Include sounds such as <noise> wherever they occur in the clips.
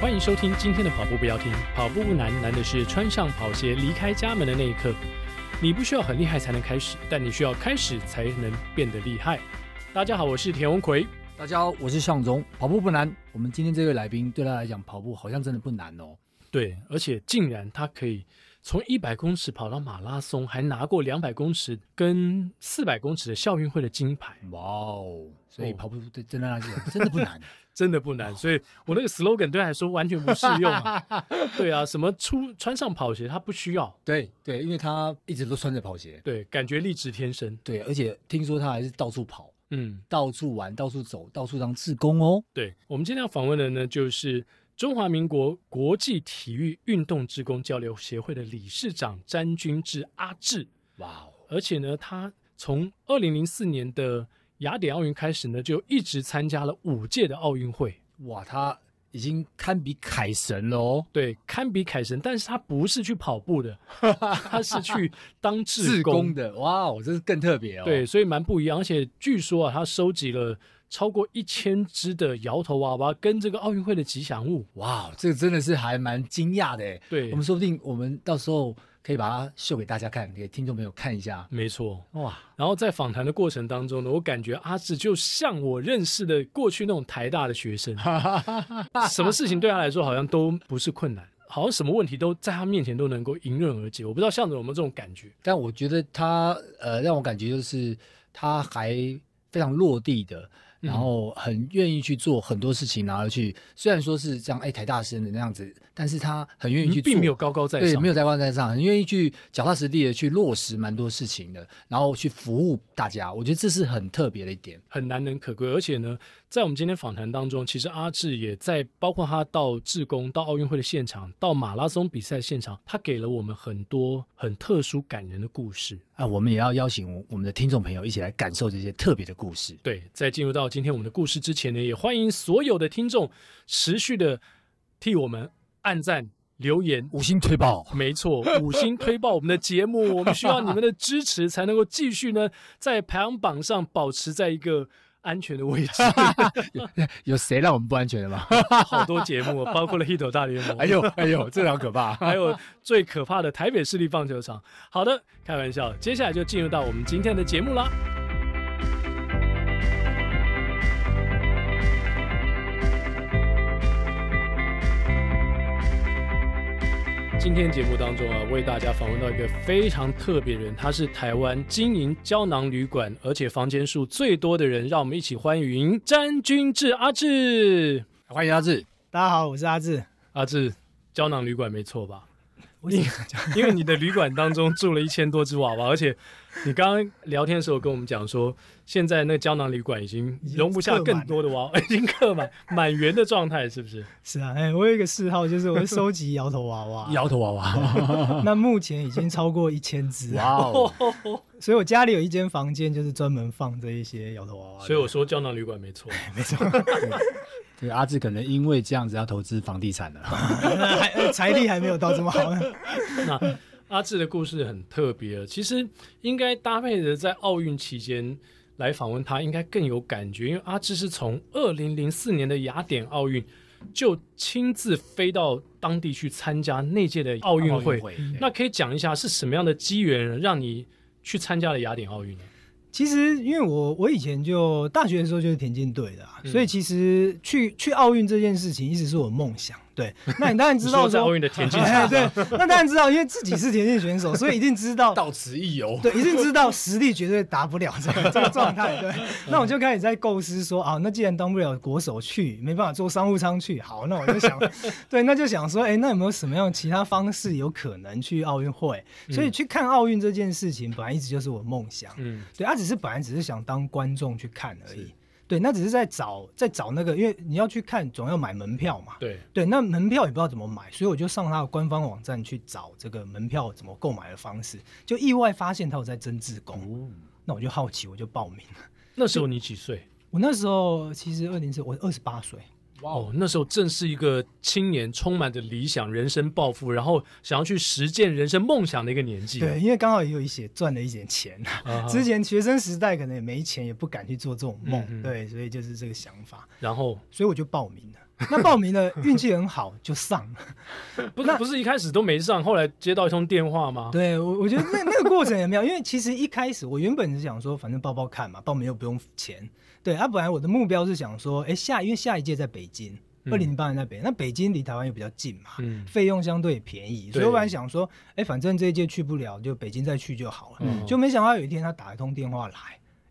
欢迎收听今天的跑步不要停，跑步不难，难的是穿上跑鞋离开家门的那一刻。你不需要很厉害才能开始，但你需要开始才能变得厉害。大家好，我是田文奎。大家好，我是向总。跑步不难，我们今天这位来宾对他来讲，跑步好像真的不难哦。对，而且竟然他可以从一百公尺跑到马拉松，还拿过两百公尺跟四百公尺的校运会的金牌。哇哦！所以跑步对真的来讲真的不难。<laughs> 真的不难，所以我那个 slogan 对他来说完全不适用啊。<laughs> 对啊，什么出穿上跑鞋，他不需要。对对，因为他一直都穿着跑鞋。对，感觉力值天生。对，而且听说他还是到处跑，嗯，到处玩，到处走，到处当志工哦。对，我们今天要访问的呢，就是中华民国国际体育运动志工交流协会的理事长詹君志阿志。哇哦！而且呢，他从二零零四年的雅典奥运开始呢，就一直参加了五届的奥运会。哇，他已经堪比凯神了哦。对，堪比凯神，但是他不是去跑步的，<laughs> 他是去当志工，工的。哇哦，这是更特别哦。对，所以蛮不一样。而且据说啊，他收集了超过一千只的摇头娃娃跟这个奥运会的吉祥物。哇，这个真的是还蛮惊讶的。对，我们说不定我们到时候。可以把它秀给大家看，给听众朋友看一下。没错，哇！然后在访谈的过程当中呢，我感觉阿志就像我认识的过去那种台大的学生，什么事情对他来说好像都不是困难，好像什么问题都在他面前都能够迎刃而解。我不知道向总有没有这种感觉，但我觉得他呃让我感觉就是他还非常落地的。然后很愿意去做很多事情，然后去虽然说是这样，哎，台大生的那样子，但是他很愿意去做，并没有高高在上，对，没有高高在上，很愿意去脚踏实地的去落实蛮多事情的，然后去服务大家。我觉得这是很特别的一点，很难能可贵。而且呢，在我们今天访谈当中，其实阿志也在，包括他到志工、到奥运会的现场、到马拉松比赛现场，他给了我们很多很特殊感人的故事。啊，我们也要邀请我们的听众朋友一起来感受这些特别的故事。对，在进入到今天我们的故事之前呢，也欢迎所有的听众持续的替我们按赞、留言、五星推爆。没错，五星推爆我们的节目，我们需要你们的支持，才能够继续呢在排行榜上保持在一个。安全的位置 <laughs> 有，有谁让我们不安全的吗？<laughs> 好多节目，包括了《Hito 大联盟》，哎呦哎呦，这好可怕！<laughs> 还有最可怕的台北市立棒球场。好的，开玩笑，接下来就进入到我们今天的节目啦。今天节目当中啊，为大家访问到一个非常特别的人，他是台湾经营胶囊旅馆，而且房间数最多的人。让我们一起欢迎詹君志阿志，欢迎阿志。大家好，我是阿志。阿志，胶囊旅馆没错吧？因因为你的旅馆当中住了一千多只娃娃，而且你刚刚聊天的时候跟我们讲说，现在那胶囊旅馆已经容不下更多的娃娃，<laughs> 已经客满满员的状态，是不是？<laughs> 是啊，哎，我有一个嗜好，就是我会收集摇头娃娃。摇头娃娃，<laughs> 那目前已经超过一千只。哇哦！所以我家里有一间房间，就是专门放这一些摇头娃娃。所以我说胶囊旅馆没错，没错。对，阿志可能因为这样子要投资房地产了，还财力还没有到这么好。那阿志的故事很特别，其实应该搭配着在奥运期间来访问他，应该更有感觉。因为阿志是从二零零四年的雅典奥运就亲自飞到当地去参加那届的奥运会。那可以讲一下是什么样的机缘让你去参加了雅典奥运呢？其实，因为我我以前就大学的时候就是田径队的，啊，嗯、所以其实去去奥运这件事情一直是我梦想。对，那你当然知道 <laughs> 在奥运的田径 <laughs> 场，对，那当然知道，因为自己是田径选手，所以一定知道 <laughs> 到此一游。对，一定知道实力绝对达不了这个这个状态。对，那我就开始在构思说啊，那既然当不了国手去，没办法坐商务舱去，好，那我就想，对，那就想说，哎，那有没有什么样其他方式有可能去奥运会？所以去看奥运这件事情，本来一直就是我梦想。嗯，对，他只是本来只是想当观众去看而已。对，那只是在找，在找那个，因为你要去看，总要买门票嘛。对对，那门票也不知道怎么买，所以我就上他的官方网站去找这个门票怎么购买的方式，就意外发现他有在征志工，哦、那我就好奇，我就报名了。那时候你几岁？我那时候其实二零四，我二十八岁。哇哦，那时候正是一个青年，充满着理想、人生抱负，然后想要去实践人生梦想的一个年纪。对，因为刚好也有一些赚了一点钱。Uh. <laughs> 之前学生时代可能也没钱，也不敢去做这种梦。嗯、对，所以就是这个想法。然后，所以我就报名了。<laughs> 那报名的，运气很好就上了。<laughs> 不是不是一开始都没上，后来接到一通电话吗？对，我我觉得那那个过程也妙，<laughs> 因为其实一开始我原本是想说，反正报报看嘛，报名又不用钱。对，啊，本来我的目标是想说，哎，下因为下一届在北京。二零零八年在北京，那北京离台湾又比较近嘛，嗯、费用相对便宜，所以我本来想说，哎对，反正这一届去不了，就北京再去就好了。嗯、就没想到有一天他打一通电话来，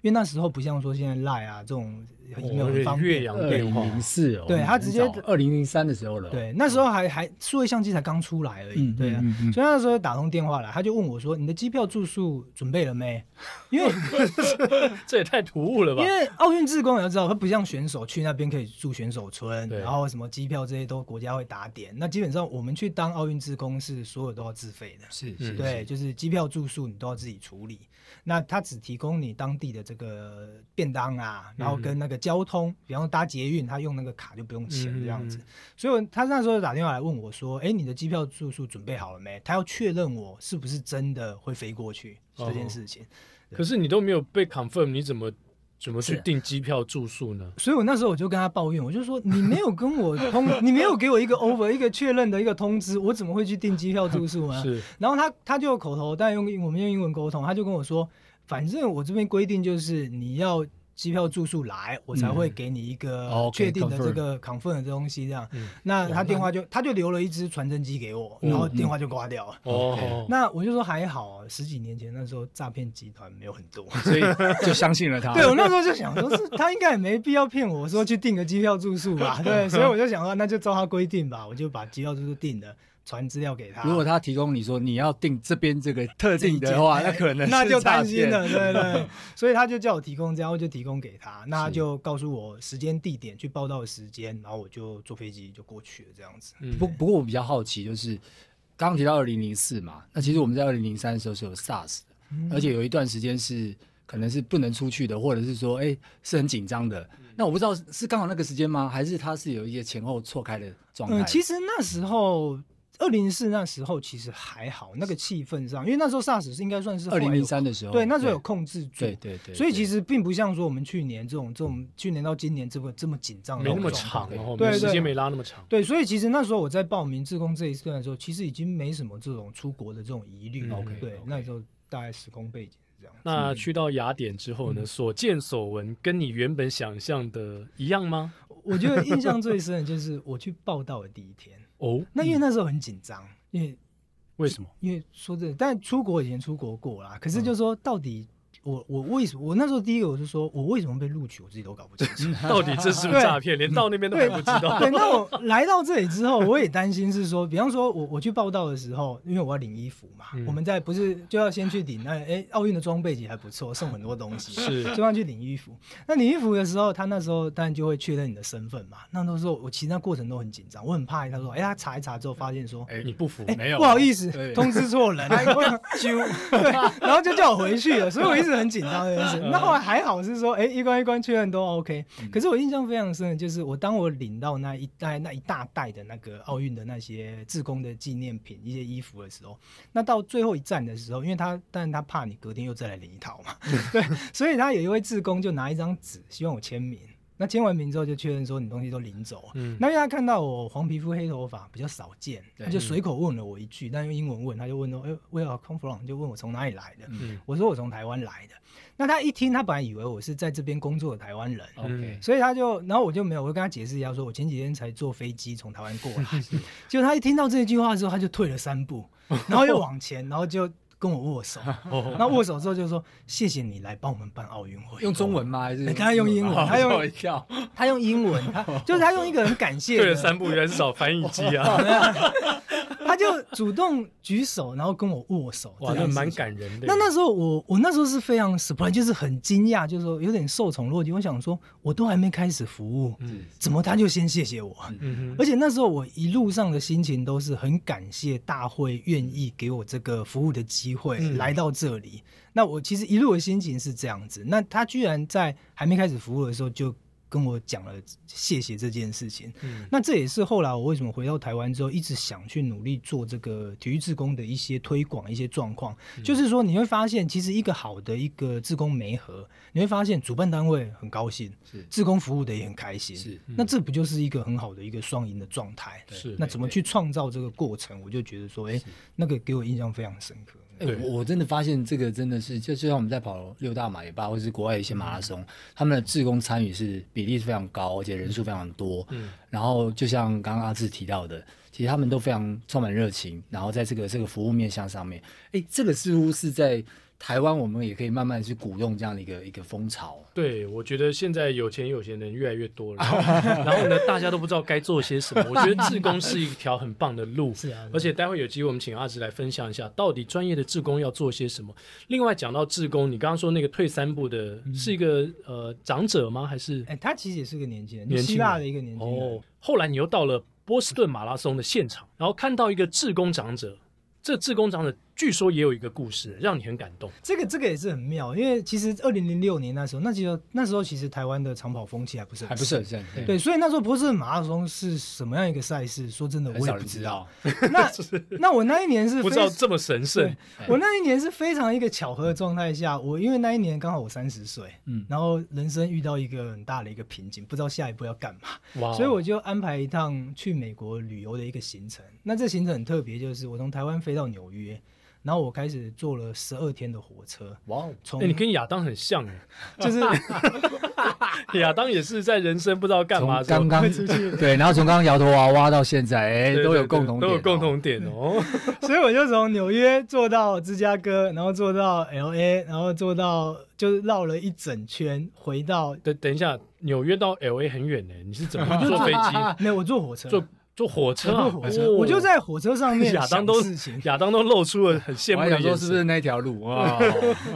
因为那时候不像说现在赖啊这种。没有很方便，二零零四哦，对他直接二零零三的时候了，对，那时候还还数位相机才刚出来而已，对啊，所以那时候打通电话来，他就问我说：“你的机票住宿准备了没？”因为 <laughs> 这也太突兀了吧？因为奥运志工你要知道，他不像选手去那边可以住选手村，然后什么机票这些都国家会打点。那基本上我们去当奥运志工是所有都要自费的，是，对，就是机票住宿你都要自己处理。那他只提供你当地的这个便当啊，然后跟那个交通，比方说搭捷运，他用那个卡就不用钱这样子。所以他那时候打电话来问我说：“哎，你的机票住宿准备好了没？”他要确认我是不是真的会飞过去这件事情。可是你都没有被 confirm，你怎么？怎么去订机票住宿呢？所以我那时候我就跟他抱怨，我就说，你没有跟我通，你没有给我一个 over 一个确认的一个通知，我怎么会去订机票住宿呢？<laughs> 是。然后他他就口头，但用我们用英文沟通，他就跟我说，反正我这边规定就是你要。机票住宿来，我才会给你一个确定的这个 confirm 的东西，这样。那他电话就他就留了一支传真机给我，然后电话就挂掉了。哦，那我就说还好，十几年前那时候诈骗集团没有很多，<laughs> 所以就相信了他。对，我那时候就想说，是他应该也没必要骗我说去订个机票住宿吧？<laughs> 对，所以我就想说，那就照他规定吧，我就把机票住宿订了。传资料给他。如果他提供你说你要定这边这个特定的话，那可能 <laughs> 那就担心了，<laughs> 对对。所以他就叫我提供，这样我就提供给他。那他就告诉我时间地点去报道的时间，然后我就坐飞机就过去了，这样子。不不过我比较好奇，就是刚刚提到二零零四嘛，那其实我们在二零零三的时候是有 SARS 的，而且有一段时间是可能是不能出去的，或者是说哎是很紧张的。那我不知道是刚好那个时间吗？还是他是有一些前后错开的状态？嗯，其实那时候。二零零四那时候其实还好，那个气氛上，因为那时候 SARS 是应该算是二零零三的时候，对，那时候有控制住，对对对，所以其实并不像说我们去年这种这种去年到今年这么这么紧张，没那么长，然后对，时间没拉那么长，对，所以其实那时候我在报名自工这一段的时候，其实已经没什么这种出国的这种疑虑，OK，对，那时候大概时空背景是这样。那去到雅典之后呢，所见所闻跟你原本想象的一样吗？我觉得印象最深的就是我去报道的第一天哦，那因为那时候很紧张。因为为什么？因为说这，但出国以前出国过啦。可是就是说，到底我我为什么？我那时候第一个我就说，我为什么被录取，我自己都搞不清楚。到底这是不是诈骗？连到那边都还不知道。对，那我来到这里之后，我也担心是说，比方说我我去报道的时候，因为我要领衣服嘛，我们在不是就要先去领那哎奥运的装备也还不错，送很多东西，是就要去领衣服。那领衣服的时候，他那时候当然就会确认你的身份嘛。那那时候我其实那过程都很紧张，我很怕他说，哎，他查一查之后发现说，哎，你不服，没有，不好意思，通知错人，就 <laughs> 对，然后就叫我回去了，所以我一直很紧张。那后来还好是说，哎，一关一关确认都 OK。可是我印象非常深的就是，我当我领到那一袋那一大袋的那个奥运的那些志工的纪念品、一些衣服的时候，那到最后一站的时候，因为他，但是他怕你隔天又再来领一套嘛，<laughs> 对，所以他有一位志工就拿一张纸，希望我签名。那签完名之后就确认说你东西都领走。嗯，那因为他看到我黄皮肤黑头发比较少见，他就随口问了我一句，但用英文问，他就问说：“哎，Where are come from？” 就问我从哪里来的。嗯，我说我从台湾来的。那他一听，他本来以为我是在这边工作的台湾人，OK，所以他就，然后我就没有，我就跟他解释一下，说我前几天才坐飞机从台湾过来。<laughs> 结果他一听到这句话之后，他就退了三步，<laughs> 然后又往前，然后就。跟我握手，<laughs> 那握手之后就说谢谢你来帮我们办奥运会。用中文吗？还是他用英文？他用他用英文，他就是他用一个很感谢。对了三步，原来是找翻译机啊。<laughs> 他就主动举手，然后跟我握手，哇，那蛮感人的。那那时候我我那时候是非常 surprise，就是很惊讶，就是说有点受宠若惊。我想说，我都还没开始服务，嗯怎么他就先谢谢我？而且那时候我一路上的心情都是很感谢大会愿意给我这个服务的机会来到这里。那我其实一路的心情是这样子。那他居然在还没开始服务的时候就跟我讲了谢谢这件事情。嗯，那这也是后来我为什么回到台湾之后，一直想去努力做这个体育志工的一些推广、一些状况。嗯、就是说，你会发现，其实一个好的一个志工媒合，你会发现主办单位很高兴，是志工服务的也很开心，是。那这不就是一个很好的一个双赢的状态？是。那怎么去创造这个过程？我就觉得说，哎、欸，那个给我印象非常深刻。哎、欸，我我真的发现这个真的是，就就像我们在跑六大马也罢，或者是国外一些马拉松，嗯、他们的志工参与是比例是非常高，而且人数非常多。嗯，然后就像刚刚阿志提到的，其实他们都非常充满热情，然后在这个这个服务面向上面，哎、欸，这个似乎是在。台湾，我们也可以慢慢去鼓动这样的一个一个风潮。对，我觉得现在有钱有闲人越来越多了，<laughs> 然后呢，大家都不知道该做些什么。<laughs> 我觉得志工是一条很棒的路，<laughs> 是啊。而且待会有机会，我们请阿直来分享一下，到底专业的志工要做些什么。另外，讲到志工，你刚刚说那个退三步的，是一个、嗯、呃长者吗？还是？哎、欸，他其实也是个年轻人，年轻大的一个年轻人。哦。后来你又到了波士顿马拉松的现场，然后看到一个志工长者。这志工长者据说也有一个故事，让你很感动。这个这个也是很妙，因为其实二零零六年那时候，那其实那时候其实台湾的长跑风气还不是很还不是很盛，对，所以那时候波士顿马拉松是什么样一个赛事？说真的，我也不知道。那 <laughs> 那我那一年是不知道这么神圣。我那一年是非常一个巧合的状态下，我因为那一年刚好我三十岁，嗯，然后人生遇到一个很大的一个瓶颈，不知道下一步要干嘛，哇，所以我就安排一趟去美国旅游的一个行程。那这行程很特别，就是我从台湾飞到纽约。然后我开始坐了十二天的火车，哇！从你跟亚当很像哎，<laughs> 就是 <laughs> 亚当也是在人生不知道干嘛，刚刚出去对，然后从刚刚摇头娃娃到现在，哎，都有共同点，都有共同点哦。<laughs> 所以我就从纽约坐到芝加哥，然后坐到 LA，然后坐到就是绕了一整圈，回到等等一下，纽约到 LA 很远呢，你是怎么坐飞机？没有，我坐火车。坐坐火车，坐火车，我就在火车上面。亚当都亚当都露出了很羡慕的眼神，说是不是那条路啊？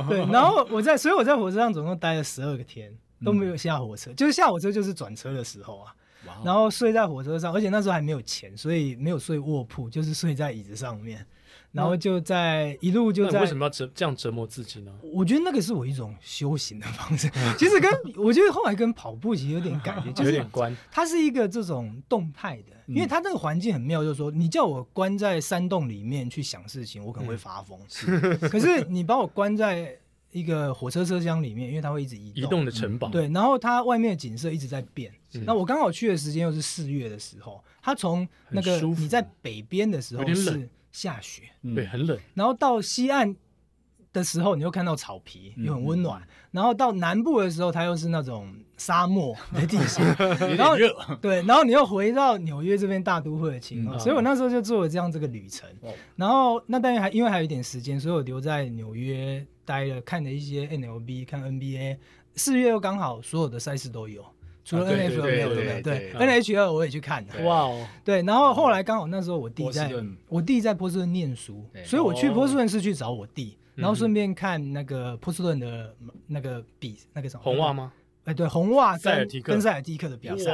对，然后我在，所以我在火车上总共待了十二个天，都没有下火车，就是下火车就是转车的时候啊。然后睡在火车上，而且那时候还没有钱，所以没有睡卧铺，就是睡在椅子上面。然后就在一路就在，为什么要折这样折磨自己呢？我觉得那个是我一种修行的方式。<laughs> 其实跟我觉得后来跟跑步其实有点感觉，<laughs> 就是有点关。它是一个这种动态的，因为它那个环境很妙，就是说你叫我关在山洞里面去想事情，我可能会发疯。是，<laughs> 可是你把我关在一个火车车厢里面，因为它会一直移动，移动的城堡。对，然后它外面的景色一直在变。那我刚好去的时间又是四月的时候，它从那个你在北边的时候是。下雪，对，很冷。然后到西岸的时候，你又看到草皮，又很温暖。然后到南部的时候，它又是那种沙漠的地形，<laughs> 然后热。对，然后你又回到纽约这边大都会的情况，所以我那时候就做了这样这个旅程。然后那当然还因为还有一点时间，所以我留在纽约待了，看了一些 NLB，看 NBA。四月又刚好所有的赛事都有。除了 NHL 没有，对不对？对，NHL 我也去看了。哇哦，对，然后后来刚好那时候我弟在，我弟在波士顿念书，所以我去波士顿是去找我弟，然后顺便看那个波士顿的那个比那个什么红袜吗？哎，对，红袜跟跟塞尔蒂克的比赛，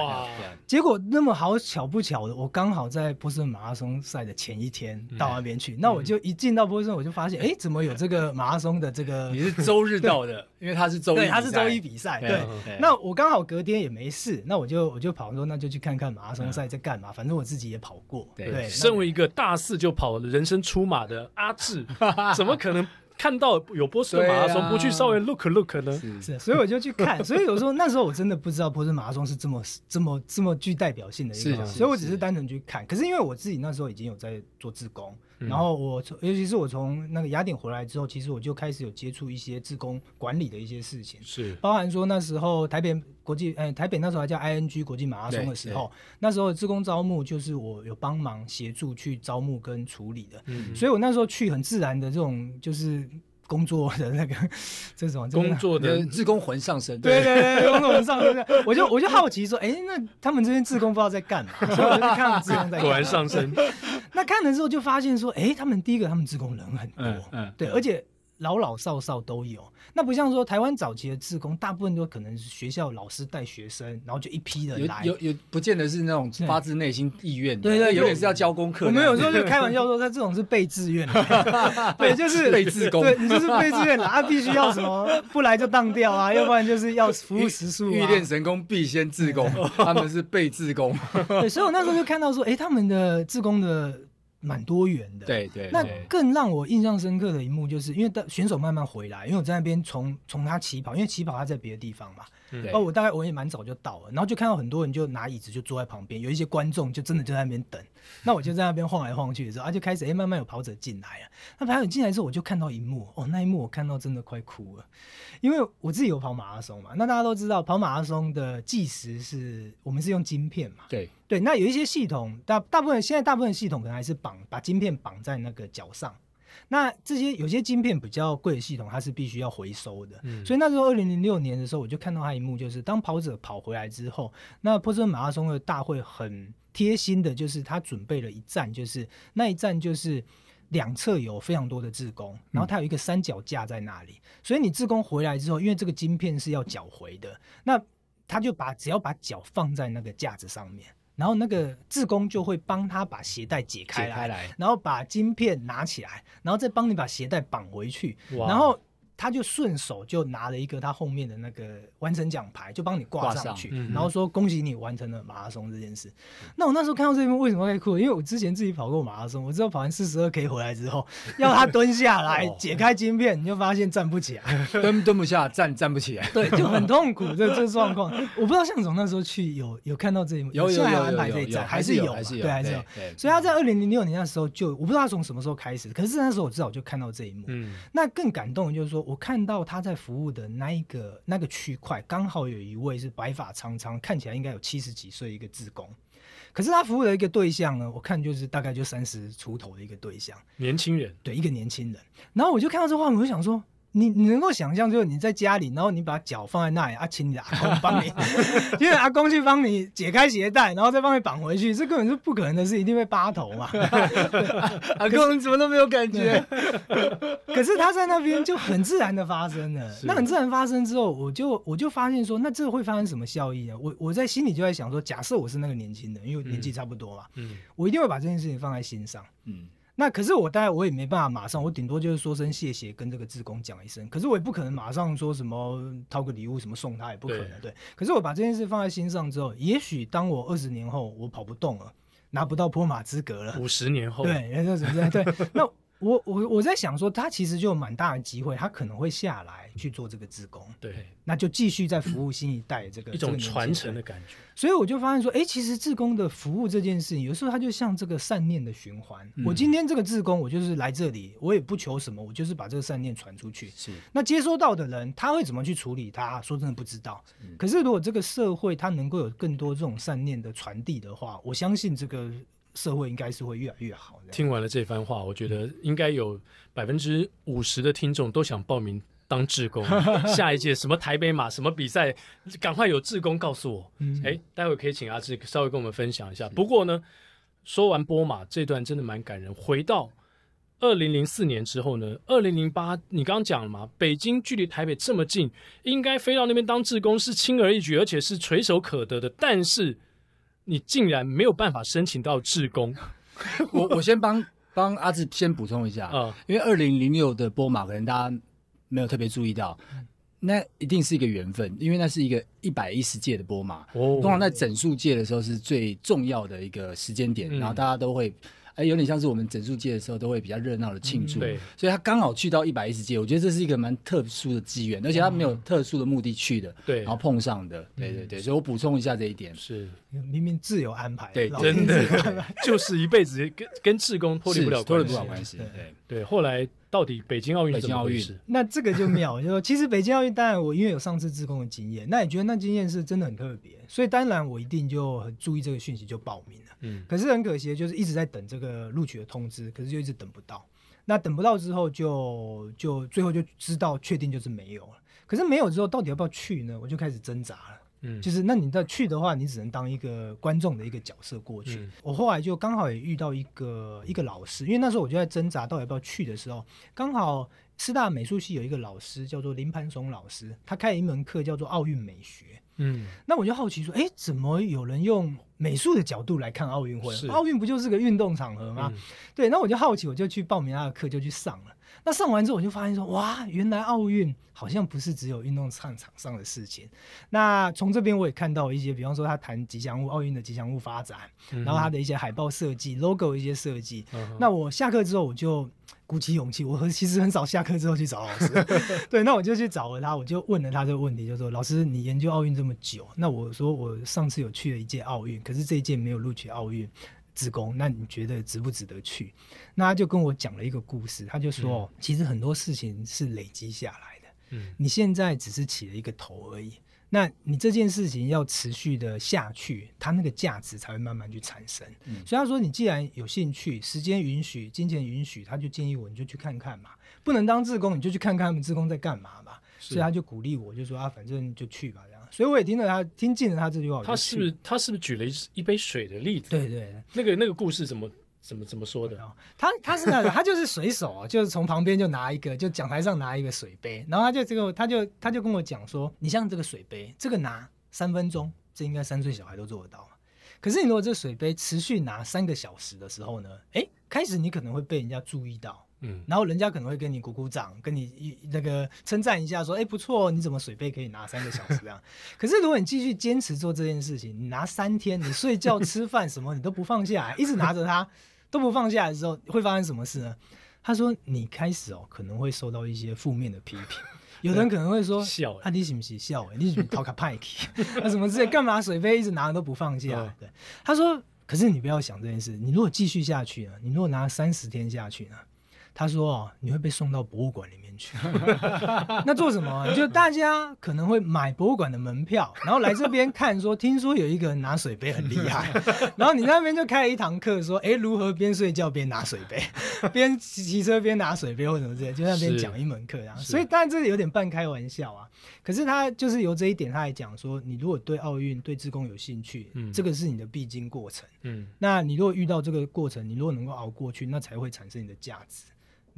结果那么好巧不巧的，我刚好在波士顿马拉松赛的前一天到那边去，那我就一进到波士顿，我就发现，哎，怎么有这个马拉松的这个？你是周日到的，<laughs> 因为他是周一，对，他是周一比赛，对。那我刚好隔天也没事，那我就我就跑说，那就去看看马拉松赛在干嘛，反正我自己也跑过，对。身为一个大四就跑人生出马的阿志，<laughs> 怎么可能？看到有波士顿马拉松，啊、不去稍微 look look 呢？是，是，所以我就去看。<laughs> 所以有时候那时候我真的不知道波士顿马拉松是这么这么这么具代表性的一个，所以我只是单纯去看。可是因为我自己那时候已经有在做志工。然后我从，尤其是我从那个雅典回来之后，其实我就开始有接触一些自工管理的一些事情，是。包含说那时候台北国际，哎，台北那时候还叫 ING 国际马拉松的时候，那时候自工招募就是我有帮忙协助去招募跟处理的，嗯，所以我那时候去很自然的这种就是工作的那个 <laughs> 这种工作的自工魂上身，对对。对，工作魂上身，<laughs> 我就我就好奇说，哎，那他们这边自工不知道在干嘛，<laughs> 所以我就看自工在，果然上身。那看了之后就发现说，哎，他们第一个他们自工人很多，嗯，对，而且老老少少都有。那不像说台湾早期的志工，大部分都可能是学校老师带学生，然后就一批人来，有有，有不见得是那种发自内心意愿的，对，对对，有点是要交功课。我们有时候就 <laughs> 开玩笑说，他这种是被自愿的，<laughs> 对，就是被志工，对你就是被自愿的，他必须要什么，<laughs> 不来就当掉啊，要不然就是要服务时数、啊。欲练神功，必先自宫，他们是被志工。对，所以我那时候就看到说，哎、欸，他们的志工的。蛮多元的，对对。那更让我印象深刻的一幕，就是因为选手慢慢回来，因为我在那边从从他起跑，因为起跑他在别的地方嘛。哦，我大概我也蛮早就到了，然后就看到很多人就拿椅子就坐在旁边，有一些观众就真的就在那边等。那我就在那边晃来晃去的时候，啊，就开始哎、欸，慢慢有跑者进来了。那跑者进来之后，我就看到一幕，哦，那一幕我看到真的快哭了，因为我自己有跑马拉松嘛。那大家都知道，跑马拉松的计时是我们是用晶片嘛。对对，那有一些系统，大大部分现在大部分系统可能还是绑把晶片绑在那个脚上。那这些有些晶片比较贵的系统，它是必须要回收的。嗯、所以那时候二零零六年的时候，我就看到他一幕，就是当跑者跑回来之后，那波士顿马拉松的大会很贴心的，就是他准备了一站，就是那一站就是两侧有非常多的志工，然后他有一个三脚架在那里，所以你志工回来之后，因为这个晶片是要缴回的，那他就把只要把脚放在那个架子上面。然后那个志工就会帮他把鞋带解开来，解开来，然后把晶片拿起来，然后再帮你把鞋带绑回去，然后。他就顺手就拿了一个他后面的那个完成奖牌，就帮你挂上去，然后说恭喜你完成了马拉松这件事。那我那时候看到这一幕，为什么会哭？因为我之前自己跑过马拉松，我知道跑完四十二 K 回来之后，<laughs> 要他蹲下来解开晶片，你就发现站不起来，<laughs> 蹲蹲不下，站站不起来，对，就很 <laughs> 痛苦。这这状况，我不知道向总那时候去有有看到这一幕，有有有安排这一站，还是有，还是有，对，还是有。所以他在二零零六年那时候就，我不知道他从什么时候开始，可是那时候我至少就看到这一幕。嗯，那更感动的就是说，我看到他在服务的那一个那个区块，刚好有一位是白发苍苍，看起来应该有七十几岁一个职工，可是他服务的一个对象呢，我看就是大概就三十出头的一个对象，年轻人，对，一个年轻人。然后我就看到这画面，我就想说。你你能够想象，就是你在家里，然后你把脚放在那里，啊，请你的阿公帮你，<laughs> 因为阿公去帮你解开鞋带，然后再帮你绑回去，这根本是不可能的事，一定会扒头嘛。<laughs> 阿公怎么都没有感觉？可是他在那边就很自然的发生了。那很自然发生之后，我就我就发现说，那这会发生什么效益啊？我我在心里就在想说，假设我是那个年轻人，因为年纪差不多嘛，嗯，我一定会把这件事情放在心上，嗯。那可是我大概我也没办法马上，我顶多就是说声谢谢，跟这个志工讲一声。可是我也不可能马上说什么掏个礼物什么送他，也不可能。对，对。可是我把这件事放在心上之后，也许当我二十年后我跑不动了，拿不到坡马资格了，五十年后，对，对对对，<laughs> 那。我我我在想说，他其实就有蛮大的机会，他可能会下来去做这个志工，对，那就继续在服务新一代这个、嗯、一种传承的感觉。所以我就发现说，哎、欸，其实志工的服务这件事情，有时候它就像这个善念的循环。嗯、我今天这个志工，我就是来这里，我也不求什么，我就是把这个善念传出去。是，那接收到的人，他会怎么去处理他？说真的不知道。嗯、可是如果这个社会他能够有更多这种善念的传递的话，我相信这个。社会应该是会越来越好的。听完了这番话，我觉得应该有百分之五十的听众都想报名当志工。<laughs> 下一届什么台北马什么比赛，赶快有志工告诉我。嗯，哎，待会可以请阿志稍微跟我们分享一下。不过呢，说完波马这段真的蛮感人。回到二零零四年之后呢，二零零八你刚刚讲了嘛，北京距离台北这么近，应该飞到那边当志工是轻而易举，而且是垂手可得的。但是你竟然没有办法申请到志工，<laughs> 我我先帮帮阿志先补充一下啊，因为二零零六的波马可能大家没有特别注意到，那一定是一个缘分，因为那是一个一百一十届的波马，通常在整数届的时候是最重要的一个时间点，然后大家都会。哎，有点像是我们整数届的时候都会比较热闹的庆祝，嗯、对，所以他刚好去到一百一十届，我觉得这是一个蛮特殊的机缘，而且他没有特殊的目的去的，对、嗯，然后碰上的，对对对，所以我补充一下这一点，是。明明自有安排，对，真的就是一辈子跟跟志工脱离不了脱离不了关系，对。对，对，后来。到底北京奥运？北京奥运，那这个就妙，就说其实北京奥运，当然我因为有上次志工的经验，那也觉得那经验是真的很特别，所以当然我一定就很注意这个讯息，就报名了。嗯，可是很可惜就是一直在等这个录取的通知，可是就一直等不到。那等不到之后就，就就最后就知道确定就是没有了。可是没有之后，到底要不要去呢？我就开始挣扎了。嗯，就是那你再去的话，你只能当一个观众的一个角色过去。嗯、我后来就刚好也遇到一个一个老师，因为那时候我就在挣扎到底要不要去的时候，刚好师大美术系有一个老师叫做林磐松老师，他开了一门课叫做奥运美学。嗯，那我就好奇说，哎，怎么有人用美术的角度来看奥运会？奥运不就是个运动场合吗？嗯、对，那我就好奇，我就去报名他的课，就去上了。那上完之后，我就发现说，哇，原来奥运好像不是只有运动场场上的事情。那从这边我也看到一些，比方说他谈吉祥物，奥运的吉祥物发展，嗯、然后他的一些海报设计、logo 一些设计。嗯、那我下课之后，我就鼓起勇气，我其实很少下课之后去找老师。<laughs> 对，那我就去找了他，我就问了他这个问题，就说：老师，你研究奥运这么久，那我说我上次有去了一届奥运，可是这一届没有录取奥运。职工，那你觉得值不值得去？那他就跟我讲了一个故事，他就说，嗯、其实很多事情是累积下来的。嗯，你现在只是起了一个头而已，那你这件事情要持续的下去，它那个价值才会慢慢去产生。嗯，所以他说，你既然有兴趣，时间允许，金钱允许，他就建议我，你就去看看嘛。不能当志工，你就去看看他们志工在干嘛嘛。所以他就鼓励我，就说啊，反正就去吧，这样。所以我也听了他，听进了他这句话。他是不是他是不是举了一一杯水的例子？对对，那个那个故事怎么怎么怎么说的？他他是那个，他就是随手啊，就是从旁边就拿一个，就讲台上拿一个水杯，然后他就这个他就他就跟我讲说，你像这个水杯，这个拿三分钟，这应该三岁小孩都做得到。可是你如果这水杯持续拿三个小时的时候呢？哎，开始你可能会被人家注意到。嗯，然后人家可能会跟你鼓鼓掌，跟你那个称赞一下，说：“哎，不错，你怎么水杯可以拿三个小时这样？”可是如果你继续坚持做这件事情，你拿三天，你睡觉、吃饭什么你都不放下来，一直拿着它都不放下来的时候，会发生什么事呢？他说：“你开始哦，可能会受到一些负面的批评，有人可能会说：<laughs> ‘笑，啊，你是不是笑？欸，你是不是偷卡派克？那 <laughs> 什么之类，干嘛水杯一直拿着都不放下？’对，他说：‘可是你不要想这件事，你如果继续下去呢？你如果拿三十天下去呢？’他说：“哦，你会被送到博物馆里面去。<laughs> 那做什么？就大家可能会买博物馆的门票，然后来这边看。说听说有一个人拿水杯很厉害，<laughs> 然后你那边就开了一堂课，说哎，如何边睡觉边拿水杯，边骑车边拿水杯或什么之类，就在那边讲一门课。然后，所以当然这里有点半开玩笑啊。可是他就是由这一点，他来讲说，你如果对奥运、对自工有兴趣，嗯，这个是你的必经过程，嗯，那你如果遇到这个过程，你如果能够熬过去，那才会产生你的价值。”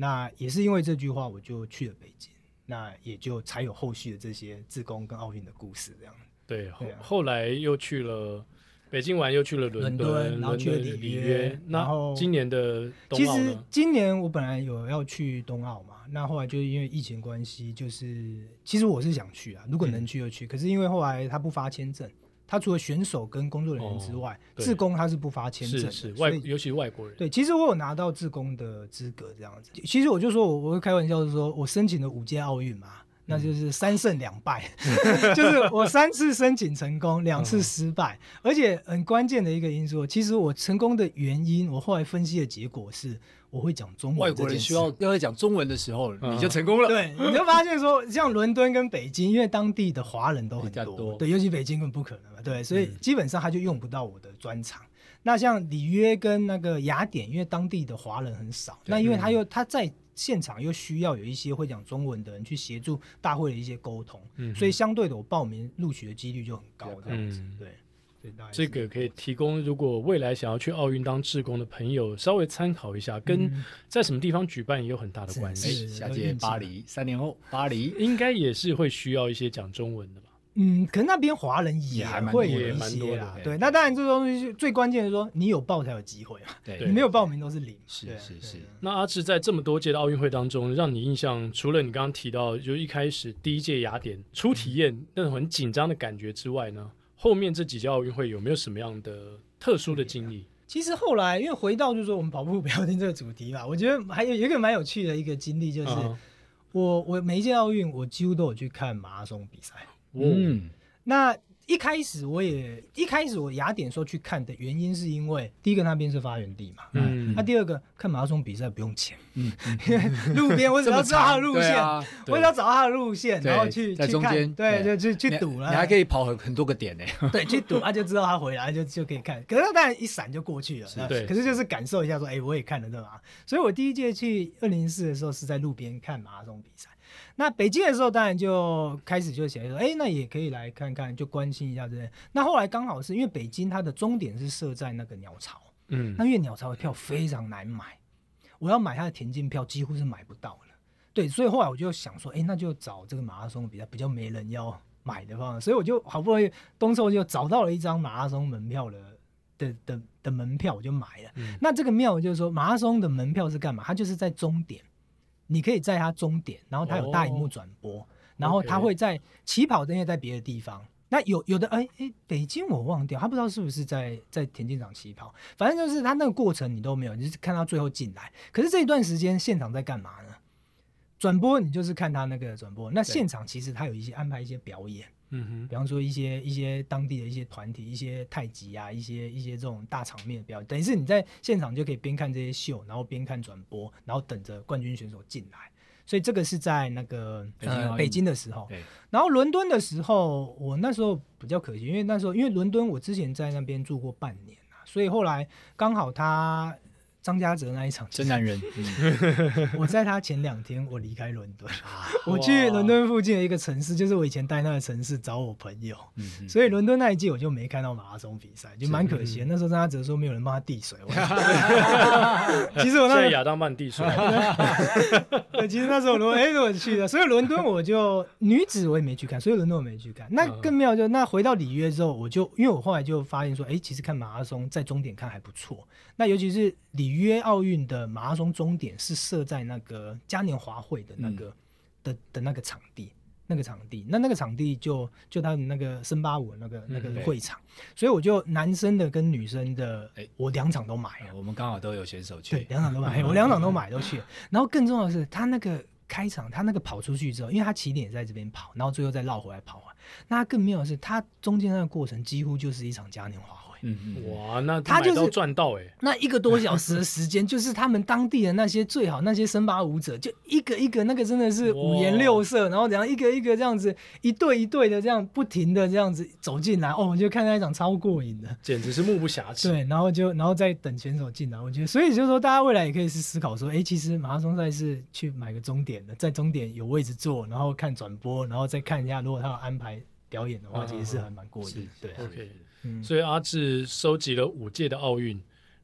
那也是因为这句话，我就去了北京，那也就才有后续的这些自工跟奥运的故事这样。对，后后来又去了北京玩，又去了伦敦，然后去了里约。然后今年的冬奥？其实今年我本来有要去冬奥嘛，那后来就是因为疫情关系，就是其实我是想去啊，如果能去就去，可是因为后来他不发签证。他除了选手跟工作人员之外，自工他是不发签证的，是外尤其是外国人。对，其实我有拿到自工的资格这样子。其实我就说我我会开玩笑是说，我申请了五届奥运嘛，那就是三胜两败 <laughs> <laughs> 就是我三次申请成功，两次失败。而且很关键的一个因素，其实我成功的原因，我后来分析的结果是。我会讲中文，外国人需要要在讲中文的时候，你就成功了。对，你就发现说，像伦敦跟北京，因为当地的华人都很多，对，尤其北京根本不可能嘛，对，所以基本上他就用不到我的专长。那像里约跟那个雅典，因为当地的华人很少，那因为他又他在现场又需要有一些会讲中文的人去协助大会的一些沟通，所以相对的我报名录取的几率就很高，这样子，对。这个可以提供，如果未来想要去奥运当志工的朋友，稍微参考一下，跟在什么地方举办也有很大的关系。下届巴黎，三年后巴黎应该也是会需要一些讲中文的吧？嗯，可能那边华人也还会有一些啦。对，那当然这东西最关键的是说，你有报才有机会啊。对，你没有报名都是零。是是是。那阿志在这么多届的奥运会当中，让你印象除了你刚刚提到，就一开始第一届雅典初体验那种很紧张的感觉之外呢？后面这几届奥运会有没有什么样的特殊的经历？其实后来，因为回到就是说我们跑步不要听这个主题吧，我觉得还有一个蛮有趣的一个经历，就是我我每一届奥运我几乎都有去看马拉松比赛。嗯，那。一开始我也一开始我雅典说去看的原因是因为第一个那边是发源地嘛，嗯，那第二个看马拉松比赛不用钱，嗯，因为 <laughs> 路边我只要知道他的路线，我只要找到他的路线，然后去去看，对，就去去赌了，你还可以跑很很多个点呢，<laughs> 对，去赌他就知道他回来就就可以看，可是当然一闪就过去了，对，可是就是。感受一下说，哎，我也看了对吧？所以我第一届去二零零四的时候是在路边看马拉松比赛。那北京的时候，当然就开始就想说，哎、欸，那也可以来看看，就关心一下这些。那后来刚好是因为北京它的终点是设在那个鸟巢，嗯，那因为鸟巢的票非常难买，我要买它的田径票几乎是买不到了。对，所以后来我就想说，哎，那就找这个马拉松比较比较没人要买的方式，所以我就好不容易东凑就找到了一张马拉松门票的的的的门票，我就买了。嗯、那这个庙就是说，马拉松的门票是干嘛？它就是在终点，你可以在它终点，然后它有大荧幕转播，哦、然后它会在起跑灯也在别的地方。那有有的哎哎，北京我忘掉，他不知道是不是在在田径场起跑，反正就是他那个过程你都没有，你就是看到最后进来。可是这一段时间现场在干嘛呢？转播你就是看他那个转播，那现场其实他有一些安排一些表演，嗯哼，比方说一些一些当地的一些团体，一些太极啊，一些一些这种大场面的表演，等于是你在现场就可以边看这些秀，然后边看转播，然后等着冠军选手进来。所以这个是在那个北京，呃、北京的时候，对然后伦敦的时候，我那时候比较可惜，因为那时候因为伦敦我之前在那边住过半年啊，所以后来刚好他。张家泽那一场。真男人，<laughs> 我在他前两天我离开伦敦，<laughs> 我去伦敦附近的一个城市，就是我以前待那个城市找我朋友，所以伦敦那一季我就没看到马拉松比赛，就蛮可惜。那时候张家泽说没有人帮他递水，<laughs> 其实我那亚当曼递水，其实那时候我说哎，我去的，所以伦敦我就女子我也没去看，所以伦敦我没去看。那更妙就那回到里约之后，我就因为我后来就发现说，哎，其实看马拉松在终点看还不错，那尤其是里。约奥运的马拉松终点是设在那个嘉年华会的那个、嗯、的的那个场地，那个场地，那那个场地就就他的那个森巴舞那个那个会场，嗯、所以我就男生的跟女生的，哎、我两场都买了，我们刚好都有选手去，对，两场都买，<laughs> 我两场都买都去。然后更重要的是，他那个开场，他那个跑出去之后，因为他起点也在这边跑，然后最后再绕回来跑完，那他更妙的是，他中间那个过程几乎就是一场嘉年华。嗯哇，那他就是赚到哎！那一个多小时的时间，就是他们当地的那些最好那些森巴舞者，就一个一个那个真的是五颜六色，然后怎样一个一个这样子一对一对的这样不停的这样子走进来，哦，我就看那一场超过瘾的，简直是目不暇接。对，然后就然后再等选手进来，我觉得所以就是说大家未来也可以是思考说，哎，其实马拉松赛事去买个终点的，在终点有位置坐，然后看转播，然后再看一下，如果他有安排表演的话，其实是还蛮过瘾。对，OK。所以阿志收集了五届的奥运，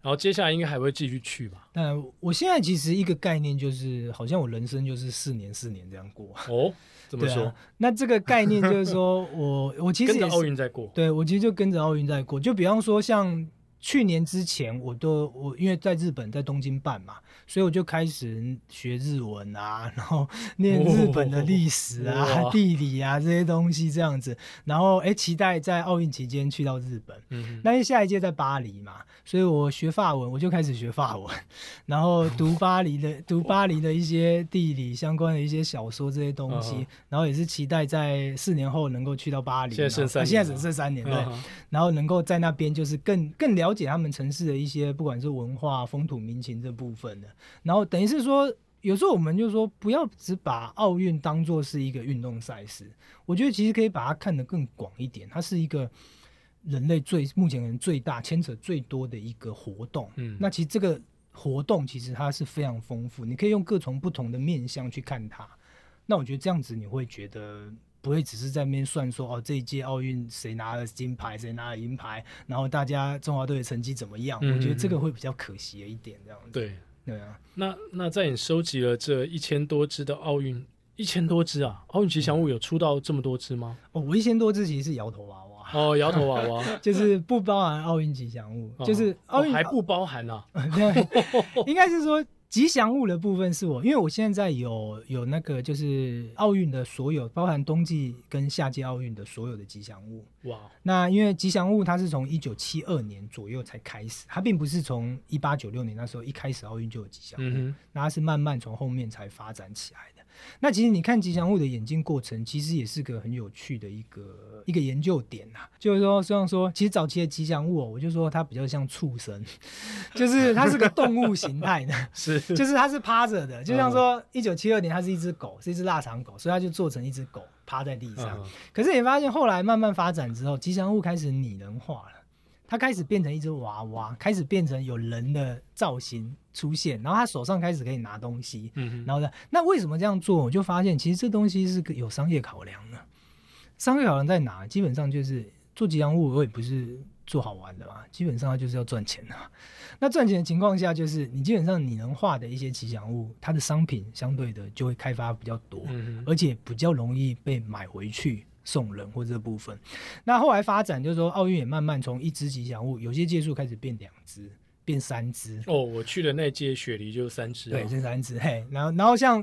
然后接下来应该还会继续去吧？但我现在其实一个概念就是，好像我人生就是四年四年这样过。哦，怎么说？啊、那这个概念就是说我我其实 <laughs> 跟着奥运在过。对，我其实就跟着奥运在过。就比方说，像去年之前，我都我因为在日本在东京办嘛。所以我就开始学日文啊，<laughs> 然后念日本的历史啊、哦、地理啊这些东西这样子，然后哎，期待在奥运期间去到日本。嗯，那因为下一届在巴黎嘛，所以我学法文，我就开始学法文，<laughs> 然后读巴黎的读巴黎的一些地理相关的一些小说这些东西，哦、然后也是期待在四年后能够去到巴黎。现在剩三年，现在只剩三年，对。哦、然后能够在那边就是更更了解他们城市的一些不管是文化、风土民情这部分的。然后等于是说，有时候我们就说，不要只把奥运当做是一个运动赛事。我觉得其实可以把它看得更广一点，它是一个人类最目前人最大、牵扯最多的一个活动。嗯，那其实这个活动其实它是非常丰富，你可以用各种不同的面向去看它。那我觉得这样子你会觉得不会只是在那边算说哦，这一届奥运谁拿了金牌，谁拿了银牌，然后大家中华队的成绩怎么样？嗯，我觉得这个会比较可惜的一点，这样子。对。对啊，那那在你收集了这一千多只的奥运，一千多只啊，奥运吉祥物有出到这么多只吗？哦，我一千多只其实是摇头娃娃哦，摇头娃娃 <laughs> 就是不包含奥运吉祥物，就是奥运、哦、还不包含啊？<laughs> 应该是说。吉祥物的部分是我，因为我现在有有那个就是奥运的所有，包含冬季跟夏季奥运的所有的吉祥物。哇！那因为吉祥物它是从一九七二年左右才开始，它并不是从一八九六年那时候一开始奥运就有吉祥物，嗯、那它是慢慢从后面才发展起来的。那其实你看吉祥物的演进过程，其实也是个很有趣的一个一个研究点呐。就是说，虽然说，其实早期的吉祥物，哦我就说它比较像畜生，就是它是个动物形态的，<laughs> 是，就是它是趴着的，就像说一九七二年它是一只狗，是一只腊肠狗，所以它就做成一只狗趴在地上。可是你发现后来慢慢发展之后，吉祥物开始拟人化了。它开始变成一只娃娃，开始变成有人的造型出现，然后他手上开始可以拿东西，嗯，然后呢，那为什么这样做？我就发现其实这东西是有商业考量的。商业考量在哪？基本上就是做吉祥物，我也不是做好玩的嘛，基本上它就是要赚钱的。那赚钱的情况下，就是你基本上你能画的一些吉祥物，它的商品相对的就会开发比较多，嗯而且比较容易被买回去送人或这部分。那后来发展就是说，奥运也慢慢从一只吉祥物，有些届数开始变两只，变三只。哦，我去的那届雪梨就三只、哦，对，是三只。嘿，然后然后像。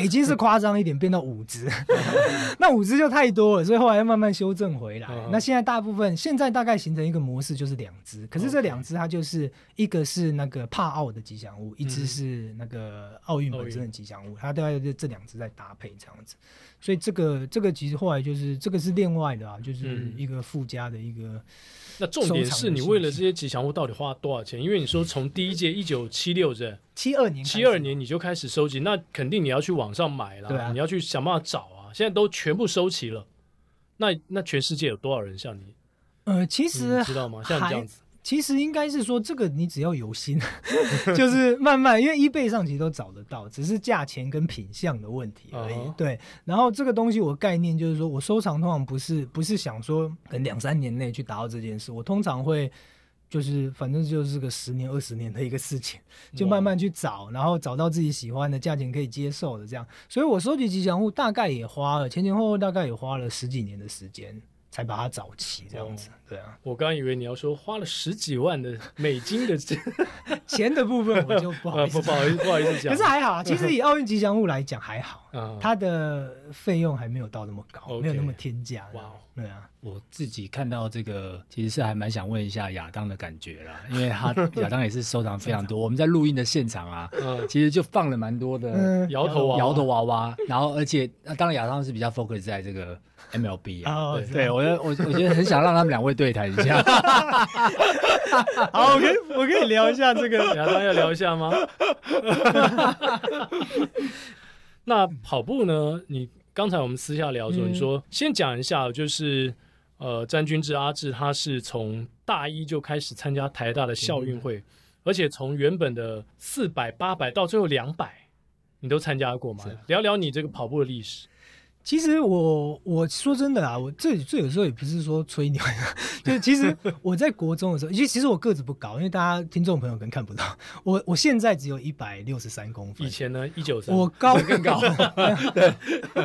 北京是夸张一点，变到五只，<laughs> 那五只就太多了，所以后来要慢慢修正回来。那现在大部分现在大概形成一个模式，就是两只。可是这两只它就是一个是那个帕奥的吉祥物，一只是那个奥运本身的吉祥物，它大概就这两只在搭配这样子。所以这个这个其实后来就是这个是另外的啊，就是一个附加的一个。那重点是你为了这些吉祥物到底花多少钱？因为你说从第一届一九七六是七二年，七二年你就开始收集，那肯定你要去网上买了，对啊，你要去想办法找啊。现在都全部收齐了，那那全世界有多少人像你？呃，其实知道吗？像你这样子。其实应该是说，这个你只要有心，<laughs> 就是慢慢，因为 eBay 上其实都找得到，只是价钱跟品相的问题而已。Uh huh. 对，然后这个东西我概念就是说，我收藏通常不是不是想说可能两三年内去达到这件事，我通常会就是反正就是个十年二十年的一个事情，就慢慢去找然后找到自己喜欢的价钱可以接受的这样。所以我收集吉祥物大概也花了前前后后大概也花了十几年的时间。才把它找齐这样子，哦、对啊。我刚刚以为你要说花了十几万的美金的钱 <laughs> 的部分，我就不好意思、啊、不，不好意思不好意思讲。可是还好啊，其实以 <laughs> 奥运吉祥物来讲还好，嗯、它的费用还没有到那么高，嗯、没有那么天价。哇，对啊。我自己看到这个，其实是还蛮想问一下亚当的感觉啦，因为他 <laughs> 亚当也是收藏非常多。我们在录音的现场啊，嗯、其实就放了蛮多的摇头摇头娃娃，然后而且当然亚当是比较 focus 在这个。MLB 啊，<laughs> 哦、对，对我我我觉得很想让他们两位对谈一下。<laughs> 好，我可以我可以聊一下这个，亚当要聊一下吗？那跑步呢？你刚才我们私下聊的时候，嗯、你说先讲一下，就是呃，詹君志阿志他是从大一就开始参加台大的校运会，嗯、而且从原本的四百、八百到最后两百，你都参加过吗？聊聊你这个跑步的历史。其实我我说真的啊，我这这有时候也不是说吹牛，<laughs> 就是其实 <laughs> 我在国中的时候，其实其实我个子不高，因为大家听众朋友可能看不到我，我现在只有一百六十三公分。以前呢，一九三，我高更高。<laughs> 对，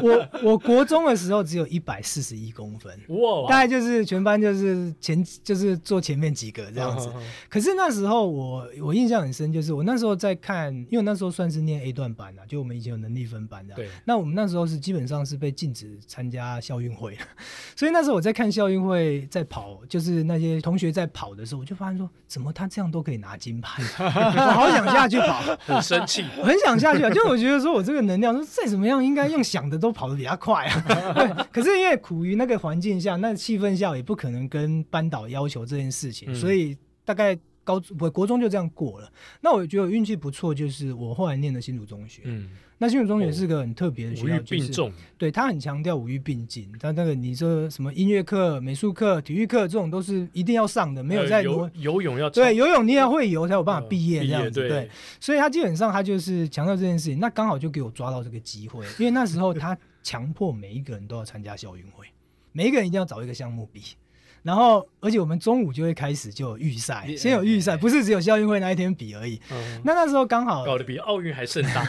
我我国中的时候只有一百四十一公分，哇，大概就是全班就是前就是坐前面几个这样子。可是那时候我我印象很深，就是我那时候在看，因为那时候算是念 A 段班啊，就我们以前有能力分班的。对，那我们那时候是基本上是被。被禁止参加校运会，<laughs> 所以那时候我在看校运会在跑，就是那些同学在跑的时候，我就发现说，怎么他这样都可以拿金牌？<laughs> 我好想下去跑，<laughs> 很生气，很想下去啊！就我觉得说我这个能量，说再怎么样应该用想的都跑得比较快啊。对，可是因为苦于那个环境下，那气氛下，也不可能跟班导要求这件事情，嗯、所以大概高我国中就这样过了。那我觉得我运气不错，就是我后来念的新竹中学，嗯。那新竹中学是个很特别的学校，就是、重对他很强调五育并进。他那个你说什么音乐课、美术课、体育课这种都是一定要上的，没有在游游泳要对游泳你也会游才有办法毕业这样子。对，对，所以他基本上他就是强调这件事情。那刚好就给我抓到这个机会，因为那时候他强迫每一个人都要参加校运会，每一个人一定要找一个项目比。然后，而且我们中午就会开始就有预赛，先有预赛，不是只有校运会那一天比而已。嗯、那那时候刚好搞得比奥运还盛大。